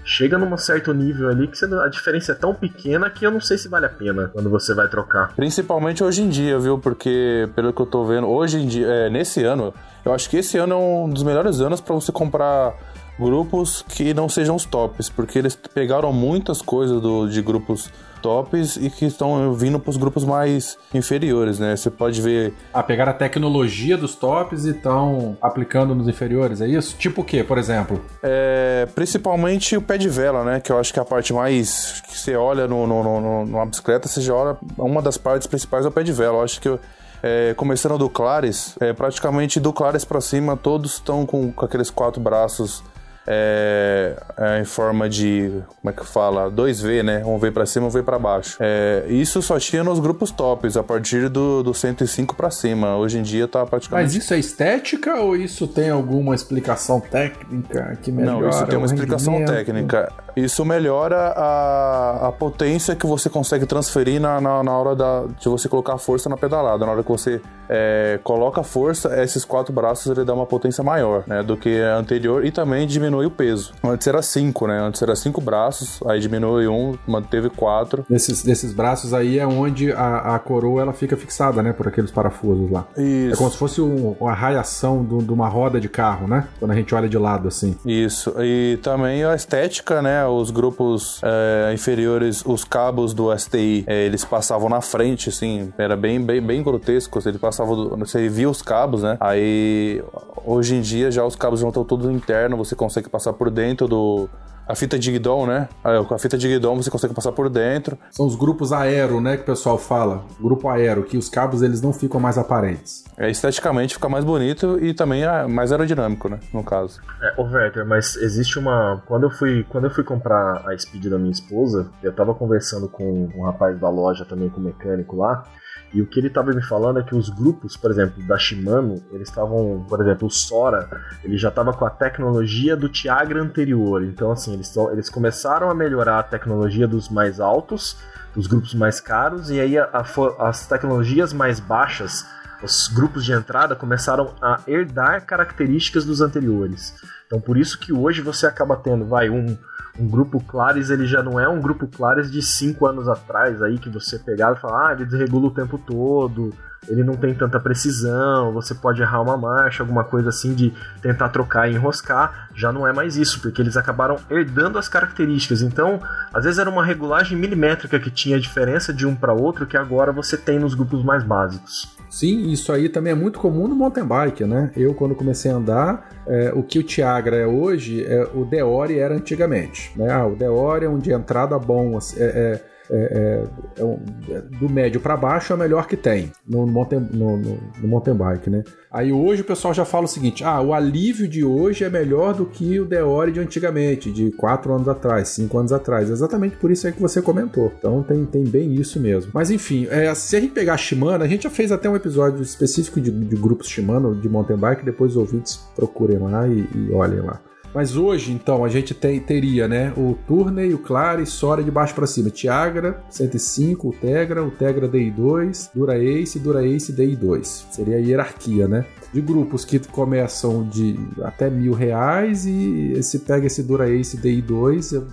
Chega num certo nível ali que a diferença é tão pequena que eu não sei se vale a pena quando você vai trocar. Principalmente hoje em dia, viu? Porque, pelo que eu tô vendo, hoje em dia, é, nesse ano, eu acho que esse ano é um dos melhores anos para você comprar grupos que não sejam os tops, porque eles pegaram muitas coisas do, de grupos tops e que estão vindo para os grupos mais inferiores, né? Você pode ver. Ah, pegaram a tecnologia dos tops e estão aplicando nos inferiores, é isso? Tipo o quê, por exemplo? É, principalmente o pé de vela, né? Que eu acho que é a parte mais. que você olha no, no, no, numa bicicleta, você já olha. Uma das partes principais é o pé de vela. Eu acho que. É, começando do Clares, é, praticamente do Clares para cima, todos estão com, com aqueles quatro braços é, é, em forma de, como é que fala? 2V, né? Um V para cima, um V para baixo. É, isso só tinha nos grupos tops, a partir do, do 105 para cima. Hoje em dia tá praticamente. Mas isso é estética ou isso tem alguma explicação técnica que melhora? Não, isso tem uma explicação técnica. Isso melhora a, a potência que você consegue transferir na, na, na hora da, de você colocar força na pedalada. Na hora que você é, coloca força, esses quatro braços ele dá uma potência maior né, do que a anterior e também diminui o peso. Antes era cinco, né? Antes era cinco braços, aí diminui um, manteve quatro. Desses, desses braços aí é onde a, a coroa ela fica fixada, né? Por aqueles parafusos lá. Isso. É como se fosse um, uma raiação de uma roda de carro, né? Quando a gente olha de lado assim. Isso. E também a estética, né? Os grupos é, inferiores, os cabos do STI, é, eles passavam na frente, assim, era bem, bem, bem grotesco. Ele passava, você via os cabos, né? Aí hoje em dia já os cabos já estão todos interno, você consegue passar por dentro do a fita de guidão, né? Com a fita de guidão você consegue passar por dentro. São os grupos aero, né? Que o pessoal fala. Grupo aero, que os cabos eles não ficam mais aparentes. É, esteticamente fica mais bonito e também é mais aerodinâmico, né? No caso. É, ô Werther, mas existe uma. Quando eu fui, quando eu fui comprar a Speed da minha esposa, eu tava conversando com um rapaz da loja também, com o mecânico lá. E o que ele estava me falando é que os grupos, por exemplo, da Shimano, eles estavam, por exemplo, o Sora, ele já estava com a tecnologia do Tiagra anterior. Então, assim, eles, eles começaram a melhorar a tecnologia dos mais altos, dos grupos mais caros, e aí a, a, as tecnologias mais baixas, os grupos de entrada, começaram a herdar características dos anteriores. Então, por isso que hoje você acaba tendo, vai, um um grupo Clares ele já não é um grupo Clares de 5 anos atrás aí que você pegava e fala, ah, ele desregula o tempo todo, ele não tem tanta precisão, você pode errar uma marcha, alguma coisa assim de tentar trocar e enroscar, já não é mais isso, porque eles acabaram herdando as características. Então, às vezes era uma regulagem milimétrica que tinha diferença de um para outro que agora você tem nos grupos mais básicos. Sim, isso aí também é muito comum no mountain bike, né? Eu, quando comecei a andar, é, o que o Tiagra é hoje, é, o Deore era antigamente. Né? Ah, o Deore é um de entrada bom, é, é é, é, é um, é, do médio para baixo é o melhor que tem no, mountain, no, no, no, mountain bike, né? Aí hoje o pessoal já fala o seguinte: ah, o alívio de hoje é melhor do que o Deore de antigamente, de 4 anos atrás, 5 anos atrás. Exatamente por isso é que você comentou. Então tem, tem bem isso mesmo. Mas enfim, é, se a gente pegar a Shimano, a gente já fez até um episódio específico de, de grupos Shimano de mountain bike, depois os ouvintes procurem lá e, e olhem lá. Mas hoje, então, a gente tem, teria, né, o Tourney, o Clare, Sora de baixo para cima, Tiagra, 105, o Tegra, o Tegra DI2, Dura Ace, Dura Ace DI2. Seria a hierarquia, né? De grupos que começam de até mil reais e se pega esse Dura Ace DI2,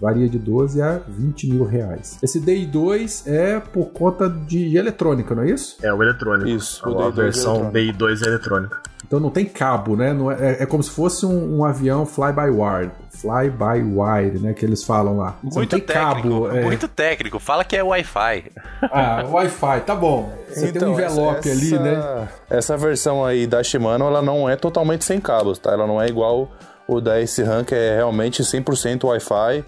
varia de 12 a 20 mil reais. Esse DI2 é por conta de eletrônica, não é isso? É o eletrônico. Isso, a, a versão é DI2 é eletrônica. Então não tem cabo, né? É, é, é, como se fosse um, um avião fly-by-wire. Fly-by-wire, né? Que eles falam lá. Muito não tem técnico, cabo. É... Muito técnico. Fala que é Wi-Fi. Ah, Wi-Fi, tá bom. Você então, tem um envelope essa, ali, né? Essa versão aí da Shimano, ela não é totalmente sem cabos, tá? Ela não é igual o da que é realmente 100% Wi-Fi.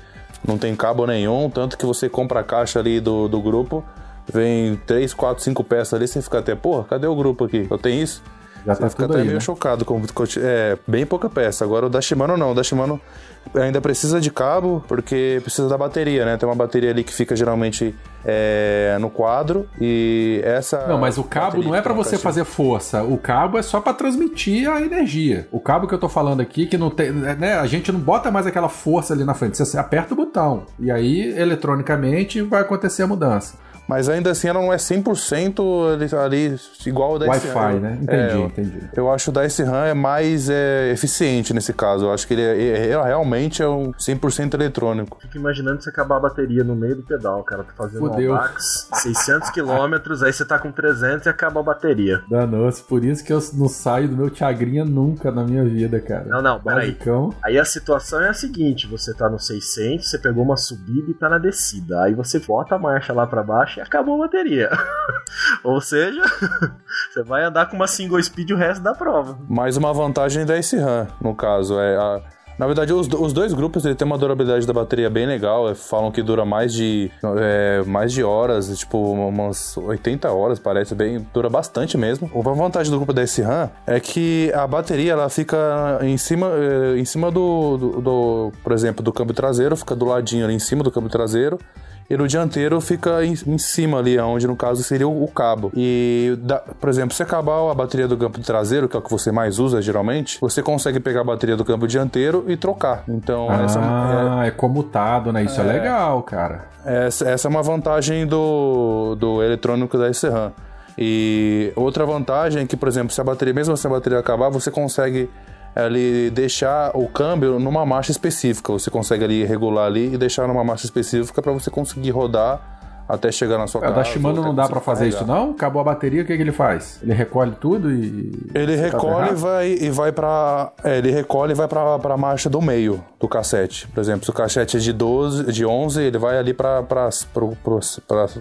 Não tem cabo nenhum, tanto que você compra a caixa ali do, do grupo vem 3, 4, 5 peças ali, você fica até, porra, cadê o grupo aqui? Eu tenho isso? Já tá tudo até aí, meio né? chocado com é bem pouca peça. Agora o da Shimano não, o da Shimano ainda precisa de cabo porque precisa da bateria, né? Tem uma bateria ali que fica geralmente é, no quadro e essa Não, mas o cabo não é tem uma você fazer força. O cabo é só pra transmitir a energia. O cabo que eu tô falando aqui, que não tem. Né, a gente não bota mais aquela força ali na frente. Você aperta o botão. E aí, eletronicamente, vai acontecer a mudança. Mas ainda assim ela não é 100% ali, ali igual o da Wi-Fi, SRAM. né? Entendi, É, eu- entendi. Eu acho que o da SRAM é mais é, eficiente nesse caso. Eu acho que ele, é, ele realmente é um 100% eletrônico. Fico imaginando você acabar a bateria no meio do pedal, cara. Tá fazendo Fudeu. um Aldax, 600 quilômetros, aí você tá com 300 e acaba a bateria. Danou-se. Por isso que eu não saio do meu Tiagrinha nunca na minha vida, cara. Não, não, peraí. Aí a situação é a seguinte: você tá no 600, você pegou uma subida e tá na descida. Aí você bota a marcha lá pra baixo e acabou a bateria. *laughs* Ou seja, *laughs* você vai andar com uma single speed o resto da prova. Mais uma vantagem da SRAM, no caso. É a- na verdade, os, os dois grupos tem uma durabilidade da bateria bem legal. é, Falam que dura mais de, é, mais de horas, tipo umas 80 horas, parece bem. Dura bastante mesmo. Uma vantagem do grupo da SRAM é que a bateria ela fica em cima, é, em cima do, do, do, por exemplo, do câmbio traseiro, fica do ladinho ali em cima do câmbio traseiro. E no dianteiro fica em, em cima ali, onde no caso seria o, o cabo. E, dá- por exemplo, se acabar a bateria do campo traseiro, que é o que você mais usa geralmente, você consegue pegar a bateria do campo dianteiro e trocar. Então, essa, Ah, é, comutado, né? Isso é, legal, cara. é, essa, essa é uma vantagem do, do eletrônico da SRAM. E outra vantagem é que, por exemplo, se a bateria, mesmo se a bateria acabar, você consegue ali deixar o câmbio numa marcha específica. Você consegue ali regular ali e deixar numa marcha específica para você conseguir rodar até chegar na sua O casa. da Shimano ou não dá pra fazer carregar. isso, não? Acabou a bateria, o que, que ele faz? Ele recolhe tudo e. Ele Tá recolhe e errado? vai, e vai pra. é, ele recolhe e vai pra marcha do meio do cassete. Por exemplo, se o cassete é de 12, de 11, ele vai ali pra-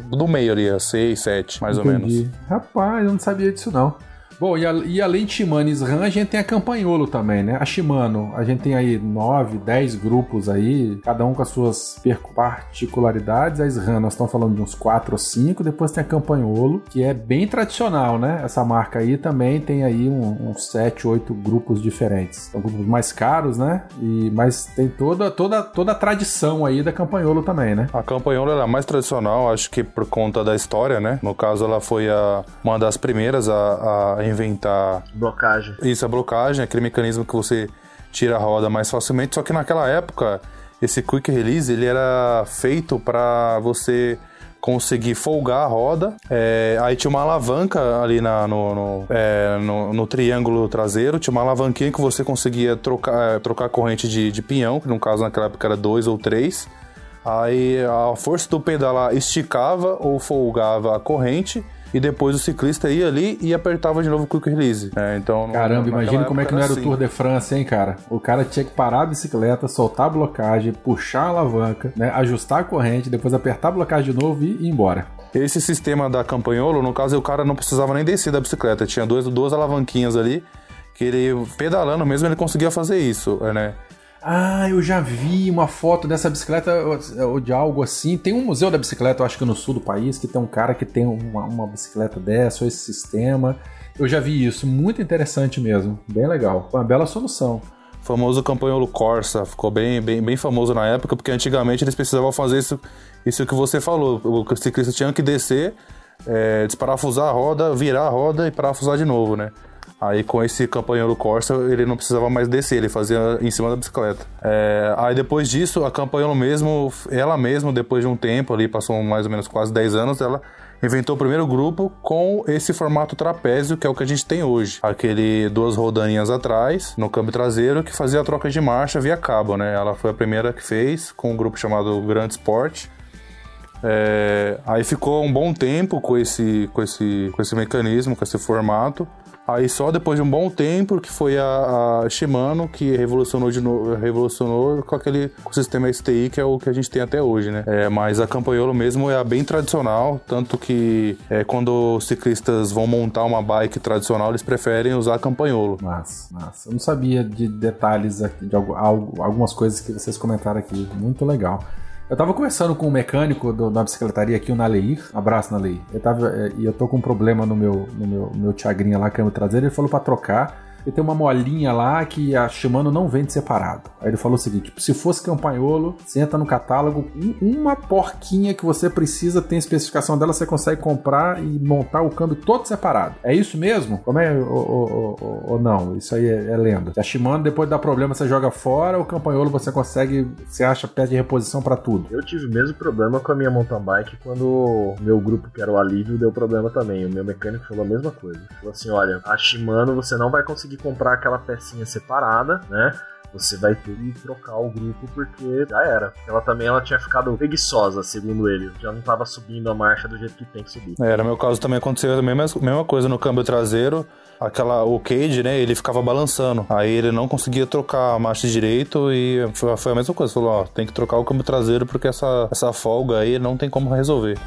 do meio ali, a 6, 7, mais ou Entendi. menos. Rapaz, eu não sabia disso não. Bom, e, a- e além de Shimano e SRAM, a gente tem a Campanholo também, né? A Shimano, a gente tem aí 9, 10 grupos aí, cada um com as suas particularidades. A SRAM, nós estamos falando de uns 4 ou 5. Depois tem a Campanholo, que é bem tradicional, né? Essa marca aí também tem aí um- uns 7, 8 grupos diferentes. São grupos mais caros, né? E, mas tem toda, toda, toda a tradição aí da Campanholo também, né? A campanhola ela é a mais tradicional, acho que por conta da história, né? No caso, ela foi a, uma das primeiras a, a inventar Blocagem. Isso, a blocagem, aquele mecanismo que você tira a roda mais facilmente. Só que naquela época, esse quick release ele era feito para você conseguir folgar a roda. É, aí tinha uma alavanca ali na- no, no, é, no- no triângulo traseiro, tinha uma alavanquinha que você conseguia trocar, é, trocar a corrente de, de pinhão, que no caso naquela época era dois ou três. Aí a força do pedalar esticava ou folgava a corrente. E depois o ciclista ia ali e apertava de novo o quick release. É, então, Caramba, imagina como é que não era o assim. Tour de France, hein, cara? O cara tinha que parar a bicicleta, soltar a blocagem, puxar a alavanca, né? Ajustar a corrente, depois apertar a blocagem de novo e ir embora. Esse sistema da campanholo, no caso, o cara não precisava nem descer da bicicleta. Tinha duas, duas alavanquinhas ali, que ele, pedalando mesmo, ele conseguia fazer isso, né? Ah, eu já vi uma foto dessa bicicleta ou de algo assim. Tem um museu da bicicleta, eu acho que no sul do país, que tem um cara que tem uma, uma bicicleta dessa, ou esse sistema. Eu já vi isso, muito interessante mesmo. Bem legal. Uma bela solução. Famoso campanholo Corsa, ficou bem, bem, bem famoso na época, porque antigamente eles precisavam fazer isso, isso que você falou. O ciclista tinha que descer, é, desparafusar a roda, virar a roda e parafusar de novo, né? Aí com esse campanholo Corsa ele não precisava mais descer, ele fazia em cima da bicicleta. É, aí depois disso, a campanholo mesmo, ela mesma, depois de um tempo ali, passou mais ou menos quase 10 anos, ela inventou o primeiro grupo com esse formato trapézio, que é o que a gente tem hoje. Aquele duas rodaninhas atrás, no câmbio traseiro, que fazia a troca de marcha via cabo, né? Ela foi a primeira que fez, com um grupo chamado Grande Sport. É, aí ficou um bom tempo com esse, com, esse, com esse mecanismo, com esse formato. Aí só depois de um bom tempo que foi a, a Shimano que revolucionou de novo, revolucionou com aquele com o sistema STI que é o que a gente tem até hoje, né? É, mas a Campanholo mesmo é bem tradicional, tanto que é, quando os ciclistas vão montar uma bike tradicional, eles preferem usar a Campanholo. Massa, massa. Eu não sabia de detalhes aqui, de algo- algumas coisas que vocês comentaram aqui. Muito legal. Eu tava conversando com um mecânico do, da bicicletaria aqui, o Naleir. Abraço, Naleir. Eu tava, é, e eu tô com um problema no meu, no meu, meu Tiagrinha lá, câmbio traseiro. Ele falou pra trocar e tem uma molinha lá que a Shimano não vende separado. Aí ele falou o seguinte: tipo, se fosse campanholo, você entra no catálogo, uma porquinha que você precisa, tem a especificação dela, você consegue comprar e montar o câmbio todo separado. É isso mesmo? Como é? Ou, não? Isso aí é, é lenda. A Shimano, depois dá problema, você joga fora, o campanholo você consegue, você acha peça de reposição para tudo. Eu tive o mesmo problema com a minha mountain bike quando meu grupo, que era o Alívio, deu problema também. O meu mecânico falou a mesma coisa. Falou assim: olha, a Shimano você não vai conseguir comprar aquela pecinha separada, né? Você vai ter que trocar o grupo porque já era. Ela também ela tinha ficado preguiçosa, segundo ele. Já não estava subindo a marcha do jeito que tem que subir. É, no meu caso também aconteceu a mesma, mesma coisa no câmbio traseiro. Aquela, o cage, né, ele ficava balançando. Aí ele não conseguia trocar a marcha direito e foi, foi a mesma coisa. Falou, ó, tem que trocar o câmbio traseiro porque essa, essa folga aí não tem como resolver.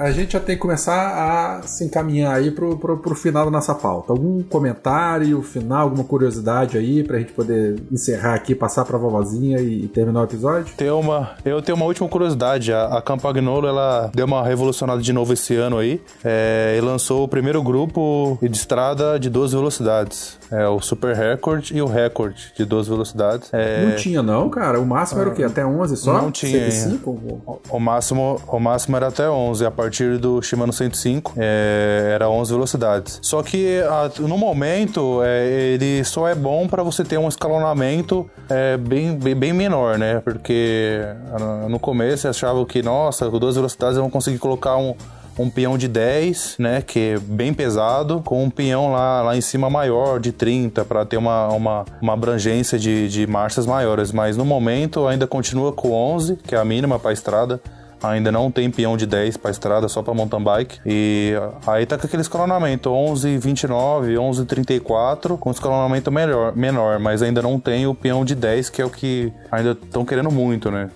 A gente já tem que começar a se encaminhar aí pro, pro, pro final da nossa pauta. Algum comentário final, alguma curiosidade aí pra gente poder encerrar aqui, passar pra vovozinha e, e terminar o episódio? Tem uma, eu tenho uma última curiosidade. A, a Campagnolo, ela deu uma revolucionada de novo esse ano aí é, e lançou o primeiro grupo de estrada de 12 velocidades. É o Super Record e o Record de 12 velocidades. É... Não tinha não, cara. O máximo era o quê? Até 11 só? Não tinha. 105? O, o máximo, o máximo era até 11. A partir do Shimano 105 é, era 11 velocidades. Só que a, no momento é, ele só é bom para você ter um escalonamento é, bem, bem, bem, menor, né? Porque no começo eu achava que, nossa, com 12 velocidades eu vou conseguir colocar um um peão de 10, né, que é bem pesado, com um peão lá, lá em cima maior, de 30, para ter uma, uma, uma abrangência de, de marchas maiores. Mas no momento ainda continua com 11, que é a mínima para estrada. Ainda não tem peão de 10 para estrada, só para mountain bike. E aí tá com aquele escalonamento 11, 29, 11, 34, com escalonamento melhor, menor, mas ainda não tem o peão de 10, que é o que ainda estão querendo muito, né?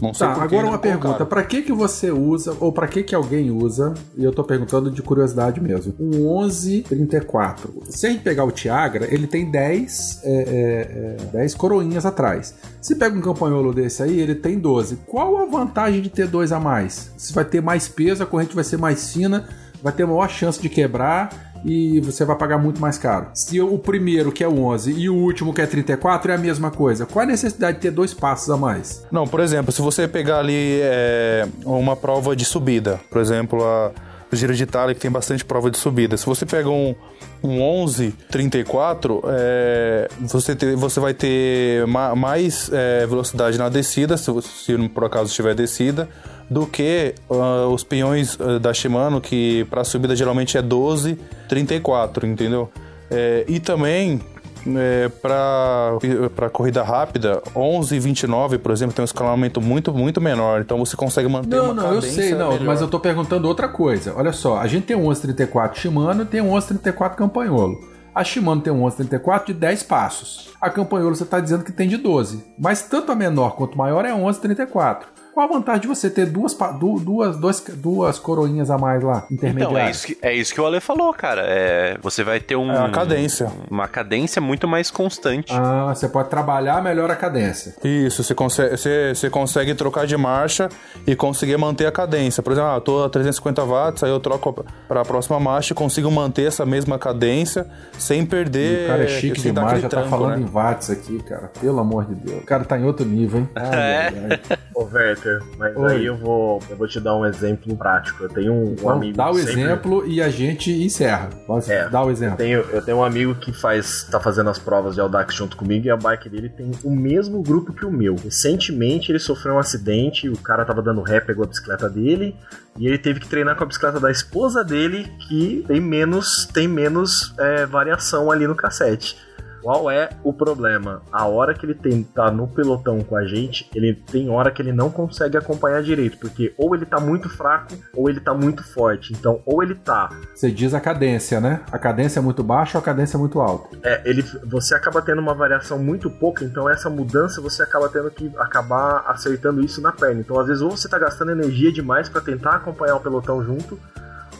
Não sei tá, agora uma pergunta. Para que que você usa, ou para que que alguém usa, e eu tô perguntando de curiosidade mesmo, um 1134. Se a gente pegar o Tiagra, ele tem 10, é, é, é, 10 coroinhas atrás. Se pega um campanholo desse aí, ele tem 12. Qual a vantagem de ter dois a mais? Se vai ter mais peso, a corrente vai ser mais fina, vai ter maior chance de quebrar e você vai pagar muito mais caro. Se o primeiro, que é o 11, e o último, que é 34, é a mesma coisa, qual a necessidade de ter dois passos a mais? Não, por exemplo, se você pegar ali é, uma prova de subida, por exemplo, a o Giro de Itália, que tem bastante prova de subida. Se você pega um, um 11 34, é, você, você vai ter ma, mais é, velocidade na descida, se, se por acaso tiver descida, do que uh, os peões uh, da Shimano, que para subida geralmente é 12, 34, entendeu? É, e também é, para corrida rápida, 11 e 29, por exemplo, tem um escalonamento muito, muito menor. Então você consegue manter não, uma Não, não, eu sei, não, melhor. mas eu tô perguntando outra coisa. Olha só, a gente tem um 1134 Shimano e tem um 1134 Campanholo. A Shimano tem um 1134 de 10 passos. A Campanholo você está dizendo que tem de 12. Mas tanto a menor quanto a maior é 1134. Qual a vantagem de você ter duas, duas, duas, duas coroinhas a mais lá, intermediárias? Então, é isso que, é isso que o Ale falou, cara. É, você vai ter um, é uma cadência. Uma cadência muito mais constante. Ah, você pode trabalhar melhor a cadência. Isso, você consegue, você, você consegue trocar de marcha e conseguir manter a cadência. Por exemplo, ah, eu tô a 350 watts, aí eu troco para a próxima marcha e consigo manter essa mesma cadência sem perder. E o cara é chique demais, já tá tranco, falando né? em watts aqui, cara. Pelo amor de Deus. O cara tá em outro nível, hein? Ai, *laughs* é. Ai, ai. Ô, Mas Oi. aí eu vou, eu vou te dar um exemplo prático. Eu tenho um, um amigo. Dá o sempre... exemplo e a gente encerra. Pode é, dar o exemplo. Eu tenho, eu tenho um amigo que faz, tá fazendo as provas de Audax junto comigo e a bike dele tem o mesmo grupo que o meu. Recentemente ele sofreu um acidente, o cara tava dando ré, pegou a bicicleta dele e ele teve que treinar com a bicicleta da esposa dele, que tem menos, tem menos é, variação ali no cassete. Qual é o problema? A hora que ele tem, tá no pelotão com a gente, ele tem hora que ele não consegue acompanhar direito, porque ou ele tá muito fraco ou ele tá muito forte. Então, ou ele tá. Você diz a cadência, né? A cadência é muito baixa ou a cadência é muito alta? É, ele, você acaba tendo uma variação muito pouca, então essa mudança você acaba tendo que acabar acertando isso na perna. Então, às vezes, ou você tá gastando energia demais para tentar acompanhar o pelotão junto,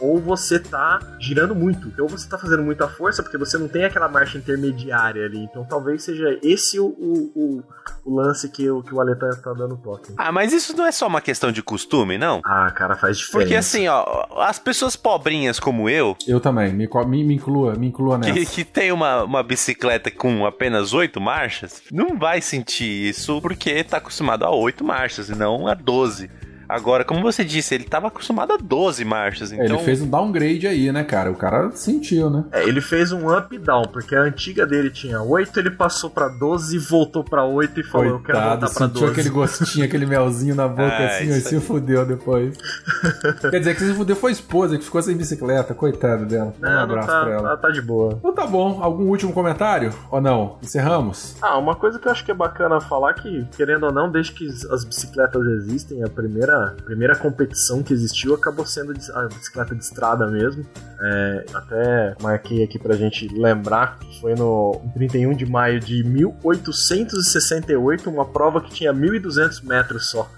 ou você tá girando muito, ou você tá fazendo muita força porque você não tem aquela marcha intermediária ali. Então talvez seja esse o, o, o, o lance que, o, que o Ale tá, tá dando toque. Ah, mas isso não é só uma questão de costume, não? Ah, cara, faz diferença. Porque assim, ó, as pessoas pobrinhas como eu. Eu também, me, me, me inclua, me inclua nessa. Que, que tem uma, uma bicicleta com apenas oito marchas, não vai sentir isso porque tá acostumado a oito marchas e não a doze. Agora, como você disse, ele estava acostumado a 12 marchas, então... É, ele fez um downgrade aí, né, cara? O cara sentiu, né? É, ele fez um up e down, porque a antiga dele tinha 8, ele passou pra 12 e voltou pra 8 e falou, Coitado, eu quero voltar pra 12. sentiu aquele gostinho, aquele melzinho na boca *laughs* ah, assim, e se fudeu depois. *laughs* Quer dizer, que se fudeu foi a esposa que ficou sem bicicleta, coitado dela. Não, um abraço tá, pra ela. Ela tá de boa. Então tá bom, algum último comentário? Ou não? Encerramos? Ah, uma coisa que eu acho que é bacana falar que, querendo ou não, desde que as bicicletas existem, a primeira primeira competição que existiu acabou sendo a bicicleta de estrada mesmo. É, até marquei aqui pra gente lembrar que foi no 31 de maio de 1868, uma prova que tinha 1.200 metros só.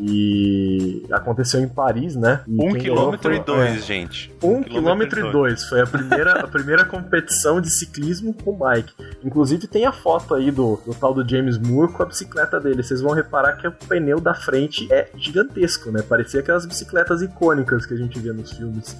E aconteceu em Paris, né? E um quilômetro foi, e dois, é, gente. Um, um quilômetro e dois. Foi a primeira, a primeira competição de ciclismo com bike. Inclusive tem a foto aí do, do tal do James Moore com a bicicleta dele. Vocês vão reparar que o pneu da frente é gigantesco, né? Parecia aquelas bicicletas icônicas que a gente vê nos filmes.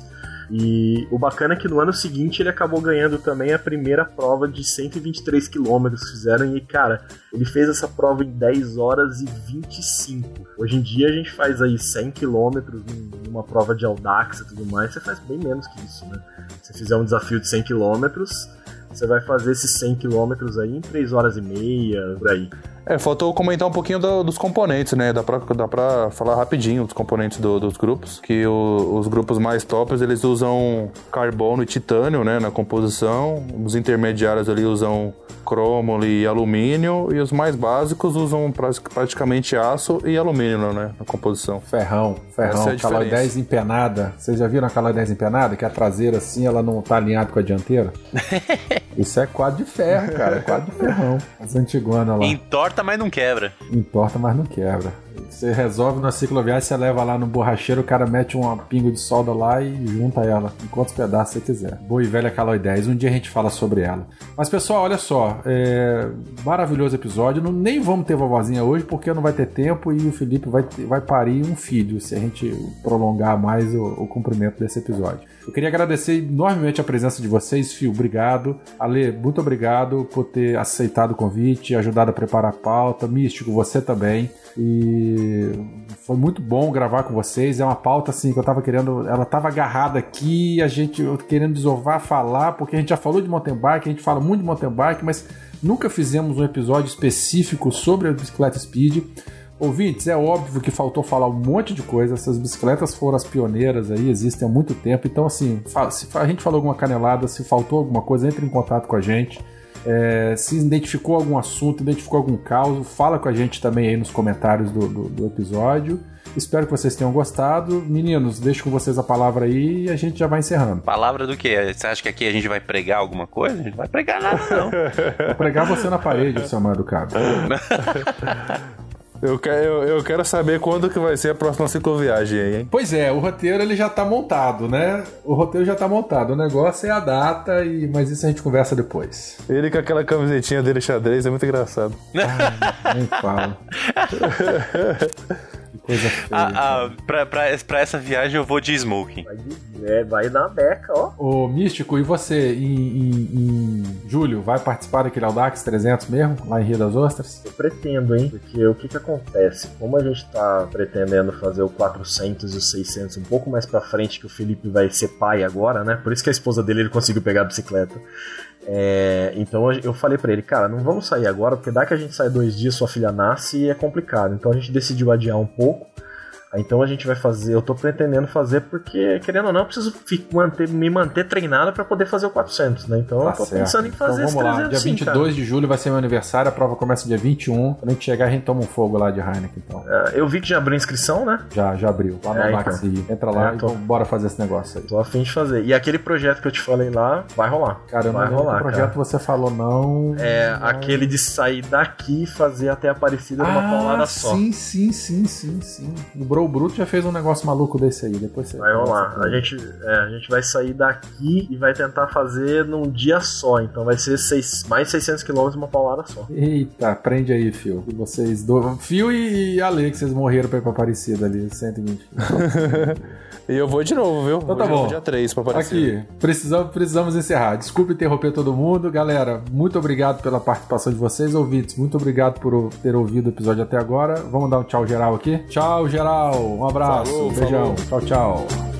E o bacana é que no ano seguinte ele acabou ganhando também a primeira prova de 123 quilômetros fizeram. E, cara, ele fez essa prova em 10 horas e 25. Hoje em dia a gente faz aí 100 quilômetros numa prova de Audax e tudo mais. Você faz bem menos que isso, né? Se fizer um desafio de 100 quilômetros, você vai fazer esses 100 quilômetros aí em 3 horas e meia, por aí. É, faltou comentar um pouquinho do, dos componentes, né? Dá pra, dá pra falar rapidinho dos componentes do, dos grupos. Que o, os grupos mais tops, eles usam carbono e titânio, né? Na composição. Os intermediários ali usam cromo e alumínio. E os mais básicos usam praticamente aço e alumínio, né? Na composição. Ferrão, ferrão. É aquela 10 empenada. Vocês já viram aquela 10 empenada? Que a traseira, assim, ela não tá alinhada com a dianteira? *laughs* Isso é quadro de ferro, cara. É quadro de ferrão. As antigonas lá. Entorta, mas não quebra. Mas não quebra. Você resolve na cicloviagem, você leva lá no borracheiro, o cara mete um pingo de solda lá e junta ela em quantos pedaços você quiser. Boa e velha Caloi 10. Um dia a gente fala sobre ela. Mas pessoal, olha só. É... Maravilhoso episódio. Não, nem vamos ter vovozinha hoje porque não vai ter tempo e o Felipe vai, vai parir um filho se a gente prolongar mais o, o cumprimento desse episódio. Eu queria agradecer enormemente a presença de vocês, Fio. Obrigado. Ale, muito obrigado por ter aceitado o convite, ajudado a preparar a pauta. Místico, você também. E foi muito bom gravar com vocês. É uma pauta assim que eu tava querendo. Ela tava agarrada aqui, a gente querendo desovar, falar, porque a gente já falou de mountain bike, a gente fala muito de mountain bike, mas nunca fizemos um episódio específico sobre a bicicleta speed. Ouvintes, é óbvio que faltou falar um monte de coisa. Essas bicicletas foram as pioneiras aí, existem há muito tempo. Então, assim, se a gente falou alguma canelada, se faltou alguma coisa, entre em contato com a gente. É, se identificou algum assunto, identificou algum caos, fala com a gente também aí nos comentários do, do, do episódio. Espero que vocês tenham gostado. Meninos, deixo com vocês a palavra aí e a gente já vai encerrando. Palavra do quê? Você acha que aqui a gente vai pregar alguma coisa? A gente não vai pregar nada, não. Vou pregar você na parede, seu amado cabo. *laughs* Eu, eu, eu quero saber quando que vai ser a próxima cicloviagem aí, hein? Pois é, o roteiro ele já tá montado, né? O roteiro já tá montado. O negócio é a data, e mas isso a gente conversa depois. Ele com aquela camisetinha dele xadrez é muito engraçado. *laughs* Ah, nem fala. *laughs* Coisa feia. Ah, ah, pra, pra, pra, essa viagem eu vou de smoking. Vai, de, é, vai na beca, ó. Ô, Místico, e você, em, em, em, julho, vai participar daquele Audax 300 mesmo, lá em Rio das Ostras? Eu pretendo, hein? Porque o que que acontece? Como a gente tá pretendendo fazer o 400 e o 600 um pouco mais pra frente, que o Felipe vai ser pai agora, né? Por isso que a esposa dele ele conseguiu pegar a bicicleta. É, então eu falei para ele, cara, não vamos sair agora, porque dá que a gente sai dois dias, sua filha nasce e é complicado. Então a gente decidiu adiar um pouco. Então a gente vai fazer, eu tô pretendendo fazer porque, querendo ou não, eu preciso manter, me manter treinado pra poder fazer o 400, né? Então Tá eu tô certo. pensando em fazer então, esse vamos lá. 300 Dia sim, 22 cara. de julho vai ser meu aniversário, a prova começa dia 21. Quando a gente chegar, a gente toma um fogo lá de Heineken, então. É, eu vi que já abriu inscrição, né? Já, já abriu. Lá no É, Max então. Entra lá É, e tô- vamos- bora fazer esse negócio aí. Tô a fim de fazer. E aquele projeto que eu te falei lá, vai rolar. Cara, vai rolar, que projeto cara. você falou, não. É Não. aquele de sair daqui e fazer até a Aparecida numa paulada só. Ah, Sim, sim, sim, sim, O Bruto já fez um negócio maluco desse aí. Depois você. Vai rolar. A gente, é, a gente vai sair daqui e vai tentar fazer num dia só. Então vai ser seis, mais 600 km uma paulada só. Eita, prende aí, Fio. E vocês do... Fio e Ale, que vocês morreram pra ir pra Aparecida ali, 120. *laughs* E eu vou de novo, viu? Então tá de novo bom. Dia 3 pra aparecer. Aqui, precisamos, precisamos encerrar. Desculpe interromper todo mundo. Galera, muito obrigado pela participação de vocês, ouvintes. Muito obrigado por ter ouvido o episódio até agora. Vamos dar um tchau geral aqui? Tchau, geral. Um abraço. Falou, beijão. falou. Tchau, tchau.